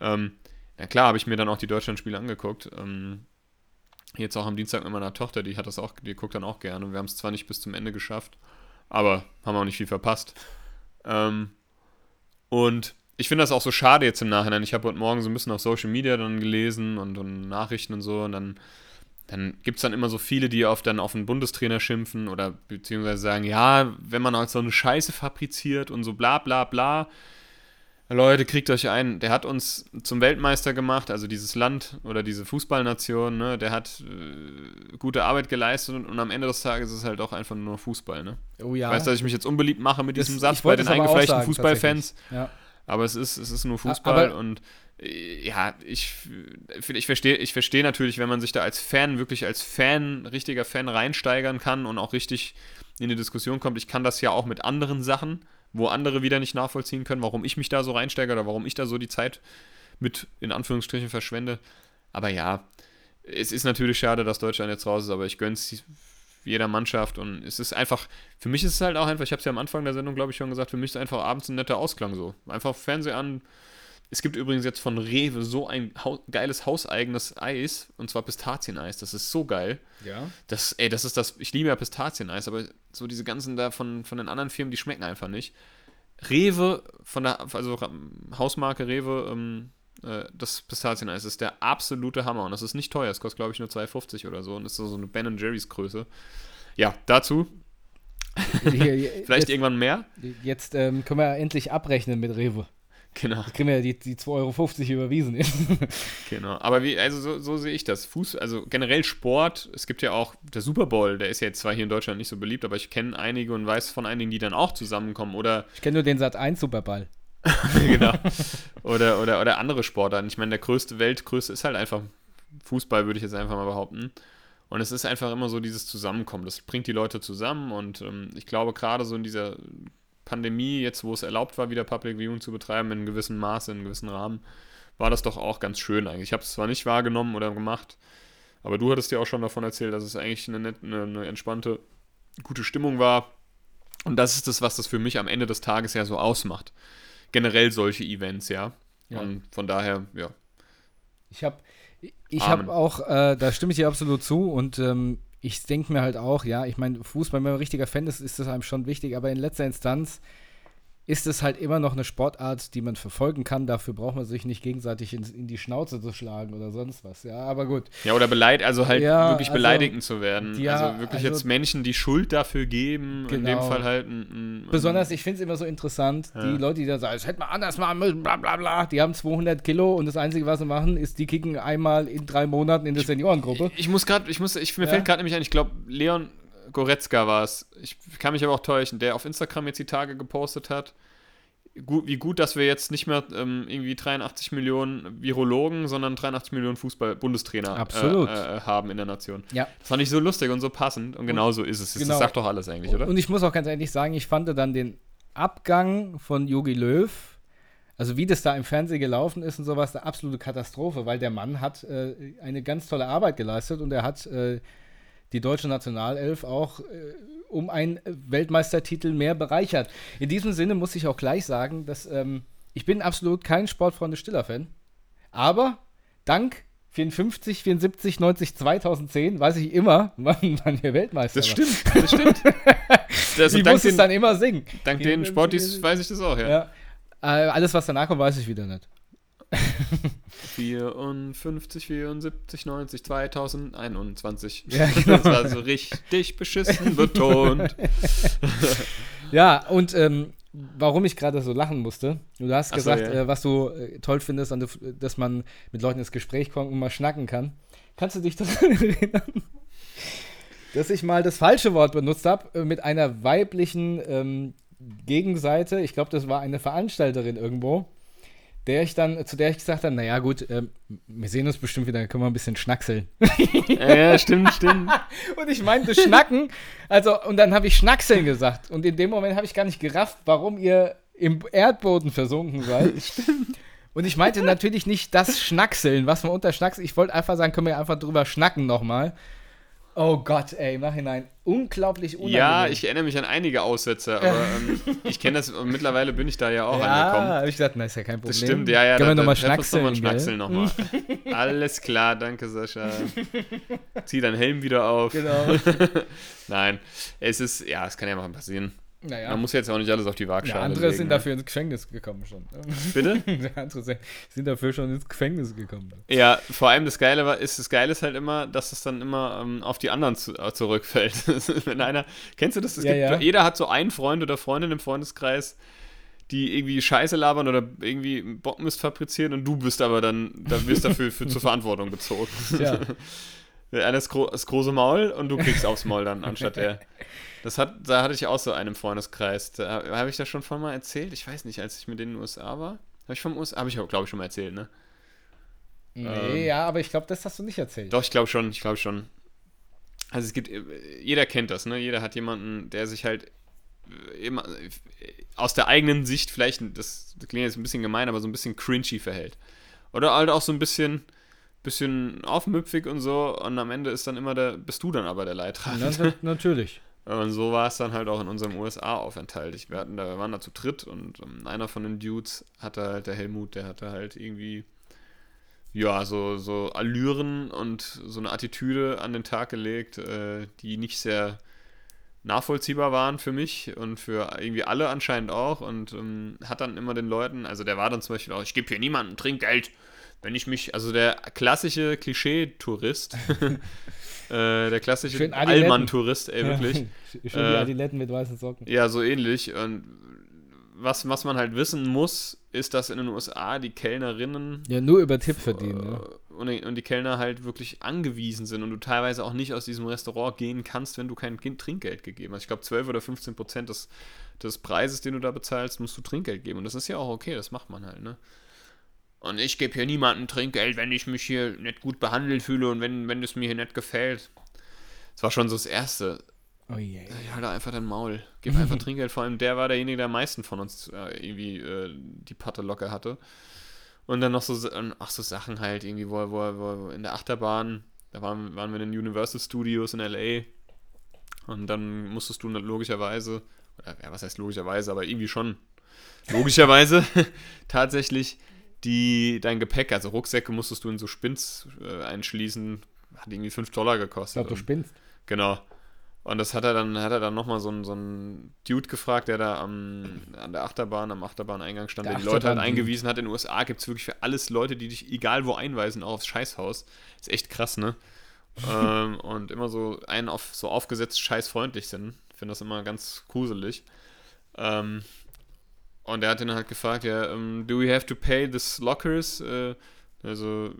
Ähm, ja, klar, habe ich mir dann auch die Deutschlandspiele angeguckt. Ähm, jetzt auch am Dienstag mit meiner Tochter, die hat das auch, die guckt dann auch gerne. Wir haben es zwar nicht bis zum Ende geschafft, aber haben auch nicht viel verpasst. Ähm, und ich finde das auch so schade jetzt im Nachhinein. Ich habe heute Morgen so ein bisschen auf Social Media dann gelesen und, und Nachrichten und so und dann, dann gibt es dann immer so viele, die auf, dann auf einen Bundestrainer schimpfen oder beziehungsweise sagen, ja, wenn man halt so eine Scheiße fabriziert und so bla bla bla. Leute, kriegt euch ein, der hat uns zum Weltmeister gemacht, also dieses Land oder diese Fußballnation, ne, der hat äh, gute Arbeit geleistet und, und, am Ende des Tages ist es halt auch einfach nur Fußball, ne? Oh ja. Ich weiß, dass ich mich jetzt unbeliebt mache mit das, diesem Satz bei den eingefleischten Fußballfans. Ja. Aber es ist, es ist nur Fußball aber und äh, ja, ich, ich verstehe ich versteh natürlich, wenn man sich da als Fan, wirklich als Fan, richtiger Fan reinsteigern kann und auch richtig in die Diskussion kommt. Ich kann das ja auch mit anderen Sachen, wo andere wieder nicht nachvollziehen können, warum ich mich da so reinsteige oder warum ich da so die Zeit mit in Anführungsstrichen verschwende. Aber ja, es ist natürlich schade, dass Deutschland jetzt raus ist, aber ich gönne es jeder Mannschaft und es ist einfach, für mich ist es halt auch einfach, ich habe es ja am Anfang der Sendung, glaube ich, schon gesagt, für mich ist es einfach abends ein netter Ausklang so. Einfach Fernseher an. Es gibt übrigens jetzt von Rewe so ein geiles hauseigenes Eis und zwar Pistazieneis. Das ist so geil. Ja. Das, ey, das ist das, ich liebe ja Pistazieneis, aber so diese ganzen da von, von den anderen Firmen, die schmecken einfach nicht. Rewe, von der, also Hausmarke Rewe, ähm, äh, das Pistazieneis ist der absolute Hammer und das ist nicht teuer. Es kostet, glaube ich, nur 2,50 oder so und ist so eine Ben Jerry's Größe. Ja, dazu. Vielleicht jetzt, irgendwann mehr. Jetzt ähm, können wir endlich abrechnen mit Rewe. Genau. Da kriegen wir ja die, die 2,50 Euro überwiesen. genau. Aber wie, also so, so, sehe ich das. Fuß, also generell Sport, es gibt ja auch der Super Bowl, der ist ja jetzt zwar hier in Deutschland nicht so beliebt, aber ich kenne einige und weiß von einigen, die dann auch zusammenkommen. Oder ich kenne nur den Sat 1 Superball. genau. Oder, oder, oder andere Sportarten. Ich meine, der größte, weltgrößte ist halt einfach Fußball, würde ich jetzt einfach mal behaupten. Und es ist einfach immer so dieses Zusammenkommen. Das bringt die Leute zusammen und ähm, ich glaube, gerade so in dieser Pandemie, jetzt wo es erlaubt war, wieder Public Viewing zu betreiben, in einem gewissen Maße, in einem gewissen Rahmen, war das doch auch ganz schön eigentlich. Ich habe es zwar nicht wahrgenommen oder gemacht, aber du hattest dir auch schon davon erzählt, dass es eigentlich eine, nette, eine, eine entspannte, gute Stimmung war. Und das ist das, was das für mich am Ende des Tages ja so ausmacht generell solche Events, ja. ja. Und von daher, ja. Ich habe ich habe auch, äh, da stimme ich dir absolut zu und ähm, ich denke mir halt auch, ja, ich meine, Fußball, wenn man ein richtiger Fan ist, ist das einem schon wichtig, aber in letzter Instanz ist es halt immer noch eine Sportart, die man verfolgen kann. Dafür braucht man sich nicht gegenseitig in, in die Schnauze zu schlagen oder sonst was. Ja, aber gut. Ja, oder beleidigt, also halt ja, wirklich also, beleidigend zu werden. Ja, also wirklich also, jetzt Menschen, die Schuld dafür geben, genau. in dem genau. Fall halt. Ein, ein, Besonders, ich finde es immer so interessant, ja. die Leute, die da sagen, es hätte man anders machen müssen, bla bla bla, die haben 200 Kilo und das Einzige, was sie machen, ist, die kicken einmal in drei Monaten in der Seniorengruppe. Ich, ich muss gerade, ich muss, ich, mir fällt gerade nämlich ein, ich glaube, Leon Goretzka war es. Ich kann mich aber auch täuschen, der auf Instagram jetzt die Tage gepostet hat. Gut, wie gut, dass wir jetzt nicht mehr ähm, irgendwie 83 Millionen Virologen, sondern 83 Millionen Fußball-Bundestrainer äh, äh, haben in der Nation. Ja. Das fand ich so lustig und so passend und genau so ist es. Genau. Das sagt doch alles eigentlich, oder? Und ich muss auch ganz ehrlich sagen, ich fand dann den Abgang von Jogi Löw, also wie das da im Fernsehen gelaufen ist und sowas, eine absolute Katastrophe, weil der Mann hat äh, eine ganz tolle Arbeit geleistet und er hat äh, die deutsche Nationalelf auch äh, um einen Weltmeistertitel mehr bereichert. In diesem Sinne muss ich auch gleich sagen, dass ähm, ich bin absolut kein Sportfreunde Stiller-Fan, aber dank 54, 74, 90, 2010 weiß ich immer, wann, wann wir Weltmeister Das stimmt, das stimmt. Das, Ich muss es den, dann immer singen. dank den Sportis weiß ich das auch, ja. Ja. Äh, alles, was danach kommt, weiß ich wieder nicht. 54, 74, 90, 2021. Ja, genau. Das war so richtig beschissen betont. Ja, und ähm, warum ich gerade so lachen musste, du hast Ach so, gesagt, ja. äh, was du äh, toll findest, an, dass man mit Leuten ins Gespräch kommt und mal schnacken kann. Kannst du dich daran erinnern, dass ich mal das falsche Wort benutzt habe äh, mit einer weiblichen ähm, Gegenseite? Ich glaube, das war eine Veranstalterin irgendwo. Der ich dann, zu der ich gesagt habe, naja gut, ähm, wir sehen uns bestimmt wieder, dann können wir ein bisschen schnackseln. Ja, stimmt, stimmt. Und ich meinte Schnacken. Also, und dann habe ich Schnackseln gesagt. Und in dem Moment habe ich gar nicht gerafft, warum ihr im Erdboden versunken seid. Und ich meinte natürlich nicht das Schnackseln, was man unter Schnackseln. Ich wollte einfach sagen, können wir einfach drüber schnacken nochmal. Oh Gott, ey, im Nachhinein. Unglaublich unangenehm. Ja, ich erinnere mich an einige Aussätze, aber ähm, ich kenne das und mittlerweile bin ich da ja auch angekommen. ja, hab ich dachte, na, ist ja kein Problem. Das stimmt, ja, ja. Können wir da- nochmal wir schnackseln, noch? Schnackseln nochmal. Alles klar, danke Sascha. Zieh deinen Helm wieder auf. Genau. Nein, es ist, ja, es kann ja mal passieren. Naja. Man muss jetzt auch nicht alles auf die Ja, Waagschale andere legen, sind ne? dafür ins Gefängnis gekommen schon. Bitte? andere sind- dafür schon ins Gefängnis gekommen. Ja, vor allem das Geile war, ist, das Geile ist halt immer, dass es dann immer ähm, auf die anderen zu, äh, zurückfällt. Wenn einer, kennst du das? Ja, gibt, ja. Jeder hat so einen Freund oder Freundin im Freundeskreis, die irgendwie Scheiße labern oder irgendwie Bockmist fabrizieren und du bist aber dann, da wirst dafür für, zur Verantwortung bezogen. Ja. Der eine ist gro das große Maul und du kriegst aufs Maul dann, anstatt der. Das hat, da hatte ich auch so einen Freundeskreis. Da habe ich das schon von mal erzählt. Ich weiß nicht, als ich mit denen in den USA war. Habe ich vom USA, habe ich glaube ich schon mal erzählt, ne? Nee, Ähm. ja, aber ich glaube, das hast du nicht erzählt. Doch, ich glaube schon, ich glaube schon. Also es gibt, äh, jeder kennt das, ne? Jeder hat jemanden, der sich halt äh, immer äh, aus der eigenen Sicht vielleicht, das, das klingt jetzt ein bisschen gemein, aber so ein bisschen cringy verhält. Oder halt auch so ein bisschen, bisschen aufmüpfig und so und am Ende ist dann immer der, bist du dann aber der Leidtragende. na, natürlich. Und so war es dann halt auch in unserem USA-Aufenthalt. Ich, wir, hatten da, wir waren da zu dritt und ähm, einer von den Dudes hatte halt, der Helmut, der hatte halt irgendwie, ja, so, so Allüren und so eine Attitüde an den Tag gelegt, äh, die nicht sehr nachvollziehbar waren für mich und für irgendwie alle anscheinend auch und ähm, hat dann immer den Leuten, also der war dann zum Beispiel auch, ich gebe hier niemandem Trinkgeld, wenn ich mich, also der klassische Klischee-Tourist, äh, der klassische. Allmann-Tourist, ey, wirklich. Schön die Äh, Adiletten mit weißen Socken. Ja, so ähnlich. Und was, was man halt wissen muss, ist, dass in den USA die Kellnerinnen Ja, nur über Tipp verdienen. Ne? äh, und, die- und die Kellner halt wirklich angewiesen sind und du teilweise auch nicht aus diesem Restaurant gehen kannst, wenn du kein Kind Trinkgeld gegeben hast. Ich glaube, 12 oder 15 Prozent des, des Preises, den du da bezahlst, musst du Trinkgeld geben. Und das ist ja auch okay, das macht man halt, ne? Und ich gebe hier niemandem Trinkgeld, wenn ich mich hier nicht gut behandelt fühle und wenn, wenn es mir hier nicht gefällt. Das war schon so das Erste. Oh je. Ja, halt einfach dein Maul. Gib einfach Trinkgeld. Vor allem der war derjenige, der am meisten von uns äh, irgendwie äh, die Patte locker hatte. Und dann noch so, ach, so Sachen halt irgendwie, wo, er- wo, wo in der Achterbahn, da waren, waren wir in den Universal Studios in L.A. Und dann musstest du logischerweise, oder ja, was heißt logischerweise, aber irgendwie schon logischerweise tatsächlich die, dein Gepäck, also Rucksäcke musstest du in so Spins äh, einschließen, hat irgendwie 5 Dollar Ich gekostet. glaube, du spinnst. Genau. Und das hat er dann, hat er dann nochmal so einen so einen Dude gefragt, der da am, an der Achterbahn, am Achterbahneingang stand, Der der, die Leute halt eingewiesen hat. In den USA gibt es wirklich für alles Leute, die dich egal wo einweisen, auch aufs Scheißhaus. Ist echt krass, ne? ähm, und immer so einen auf so aufgesetzt scheißfreundlich sind. Ich finde das immer ganz gruselig. Ähm, und er hat ihn halt gefragt, ja, ähm, do we have to pay this lockers? Äh, also,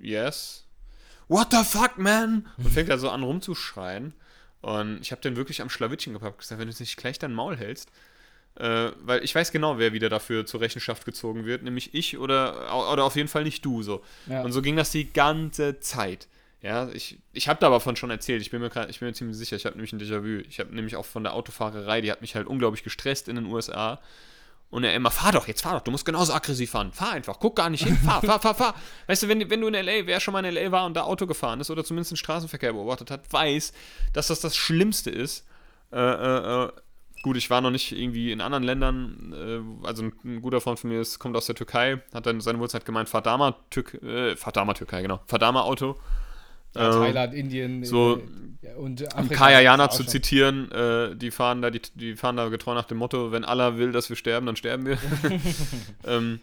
yes. What the fuck, man? Und fängt da so an rumzuschreien. Und ich habe den wirklich am Schlawittchen gepackt. gesagt, wenn du nicht gleich dein Maul hältst, äh, weil ich weiß genau, wer wieder dafür zur Rechenschaft gezogen wird, nämlich ich oder, oder auf jeden Fall nicht du. So. Ja. Und so ging das die ganze Zeit. Ja, ich, ich habe davon schon erzählt. Ich bin mir, grad, ich bin mir ziemlich sicher, ich habe nämlich ein Déjà-vu. Ich habe nämlich auch von der Autofahrerei, die hat mich halt unglaublich gestresst in den USA. Und er immer, fahr doch, jetzt fahr doch, du musst genauso aggressiv fahren. Fahr einfach, guck gar nicht hin, fahr, fahr, fahr, fahr. Weißt du, wenn, wenn du in L.A., wer schon mal in L.A. war und da Auto gefahren ist oder zumindest den Straßenverkehr beobachtet hat, weiß, dass das das Schlimmste ist. Äh, äh, äh, gut, ich war noch nicht irgendwie in anderen Ländern, äh, also ein, ein, guter Freund von mir ist, kommt aus der Türkei, hat dann seine Wurzeln gemeint, fahr da mal, Türk, äh, fahr da mal Türkei, genau, fahr da mal Auto. Ja, Thailand, Indien so äh, und um Kaya Jana zu zitieren, äh, die fahren da, die, die fahren da getreu nach dem Motto, wenn Allah will, dass wir sterben, dann sterben wir. ähm,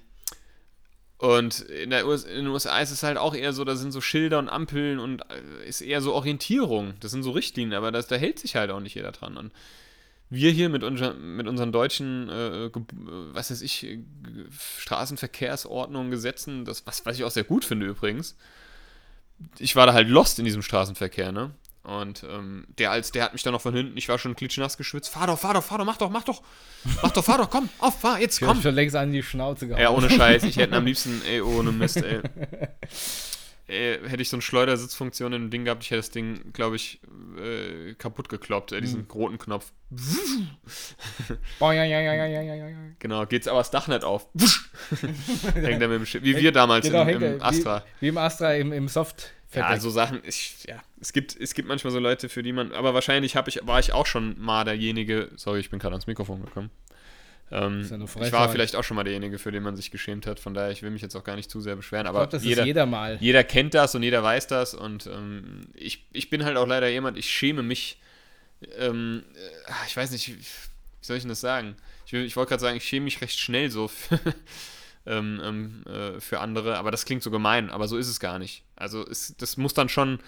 und in, der US, in den USA ist es halt auch eher so, da sind so Schilder und Ampeln und äh, ist eher so Orientierung. Das sind so Richtlinien, aber das, da hält sich halt auch nicht jeder dran. Und wir hier mit, unser, mit unseren deutschen, äh, was weiß ich, Straßenverkehrsordnungen, Gesetzen, das, was, was ich auch sehr gut finde übrigens, ich war da halt lost in diesem Straßenverkehr, ne? Und ähm, der als der hat mich dann noch von hinten, ich war schon klitschnass geschwitzt. Fahr doch, fahr doch, fahr doch, mach doch, mach doch. Mach doch, fahr doch, komm, auf, fahr, jetzt komm. Ich hab schon längst an die Schnauze gehauen. Ja, ohne Scheiß. Ich hätte am liebsten, ey, ohne Mist, ey. ey hätte ich so eine Schleudersitzfunktion in dem Ding gehabt, ich hätte das Ding, glaube ich, äh, kaputt gekloppt, ey, diesen hm. roten Knopf. ja, ja, ja, ja, ja, ja, ja. Genau, geht's aber das Dach nicht auf. hängt er mit dem Schiff. Wie wir damals genau, im, im Astra. Wie, wie, im Astra im, im Soft. Ja, so Sachen, ich, ja, es gibt, es gibt manchmal so Leute, für die man, aber wahrscheinlich ich, war ich auch schon mal derjenige, sorry, ich bin gerade ans Mikrofon gekommen. Ähm, ja ich war vielleicht auch schon mal derjenige, für den man sich geschämt hat, von daher, ich will mich jetzt auch gar nicht zu sehr beschweren, aber ich glaub, das jeder, ist jeder mal. Jeder kennt das und jeder weiß das und ähm, ich, ich bin halt auch leider jemand, ich schäme mich, ähm, äh, ich weiß nicht, wie soll ich denn das sagen? Ich, ich wollte gerade sagen, ich schäme mich recht schnell so für, ähm, ähm, äh, für andere, aber das klingt so gemein, aber so ist es gar nicht. Also es, das muss dann schon,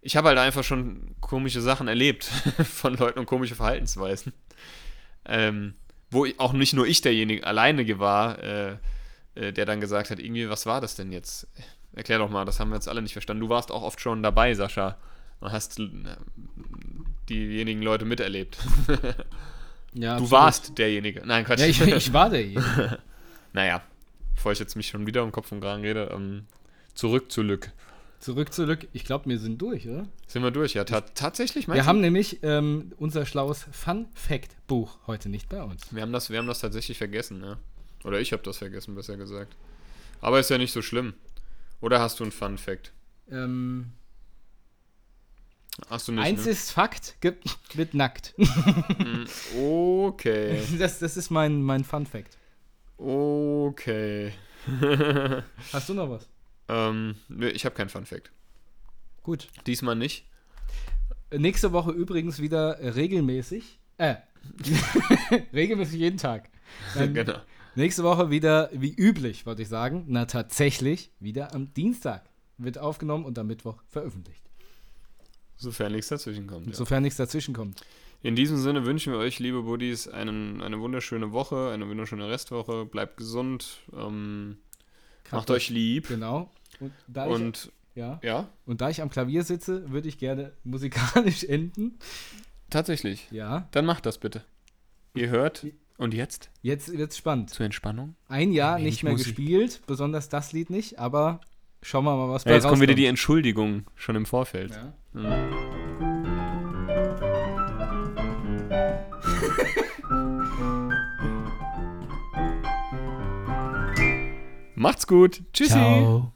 ich habe halt einfach schon komische Sachen erlebt von Leuten und komische Verhaltensweisen. Ähm, wo auch nicht nur ich derjenige alleine war, äh, äh, der dann gesagt hat, irgendwie, was war das denn jetzt? Erklär doch mal, das haben wir jetzt alle nicht verstanden. Du warst auch oft schon dabei, Sascha, und hast äh, diejenigen Leute miterlebt. ja, du absolut. warst derjenige. Nein, Quatsch. Ja, ich, ich war derjenige. naja, bevor ich jetzt mich schon wieder um Kopf und Kragen rede, ähm, zurück zu Lück. Zurück zu Lück. Ich glaube, wir sind durch, oder? Sind wir durch, ja. Ta tatsächlich, Wir du? haben nämlich ähm, unser schlaues Fun-Fact-Buch heute nicht bei uns. Wir haben das, wir haben das tatsächlich vergessen, ja. Oder ich habe das vergessen, besser gesagt. Aber ist ja nicht so schlimm. Oder hast du einen Fun-Fact? Ähm. Hast du nicht, Eins ne? ist Fakt, wird nackt. Hm, okay. Das, das ist mein, mein Fun-Fact. Okay. Hast du noch was? Ähm, nö, ich habe keinen Fun Fact. Gut. Diesmal nicht. Nächste Woche übrigens wieder regelmäßig. Äh, regelmäßig jeden Tag. Dann genau. Nächste Woche wieder wie üblich, wollte ich sagen. Na, tatsächlich wieder am Dienstag wird aufgenommen und am Mittwoch veröffentlicht. Sofern nichts dazwischen kommt. Ja. Sofern nichts dazwischen kommt. In diesem Sinne wünschen wir euch, liebe Buddies, einen, eine wunderschöne Woche, eine wunderschöne Restwoche. Bleibt gesund. Ähm, macht euch lieb. Genau. Und da, und, ich, ja, ja. und da ich am Klavier sitze, würde ich gerne musikalisch enden. Tatsächlich? Ja. Dann macht das bitte. Ihr hört. Und jetzt? Jetzt wird es spannend. Zur Entspannung? Ein Jahr nicht mehr Musik. gespielt, besonders das Lied nicht, aber schauen wir mal, was ja, bei Jetzt kommt wieder die Entschuldigung schon im Vorfeld. Ja. Mhm. Macht's gut. Tschüssi. Ciao.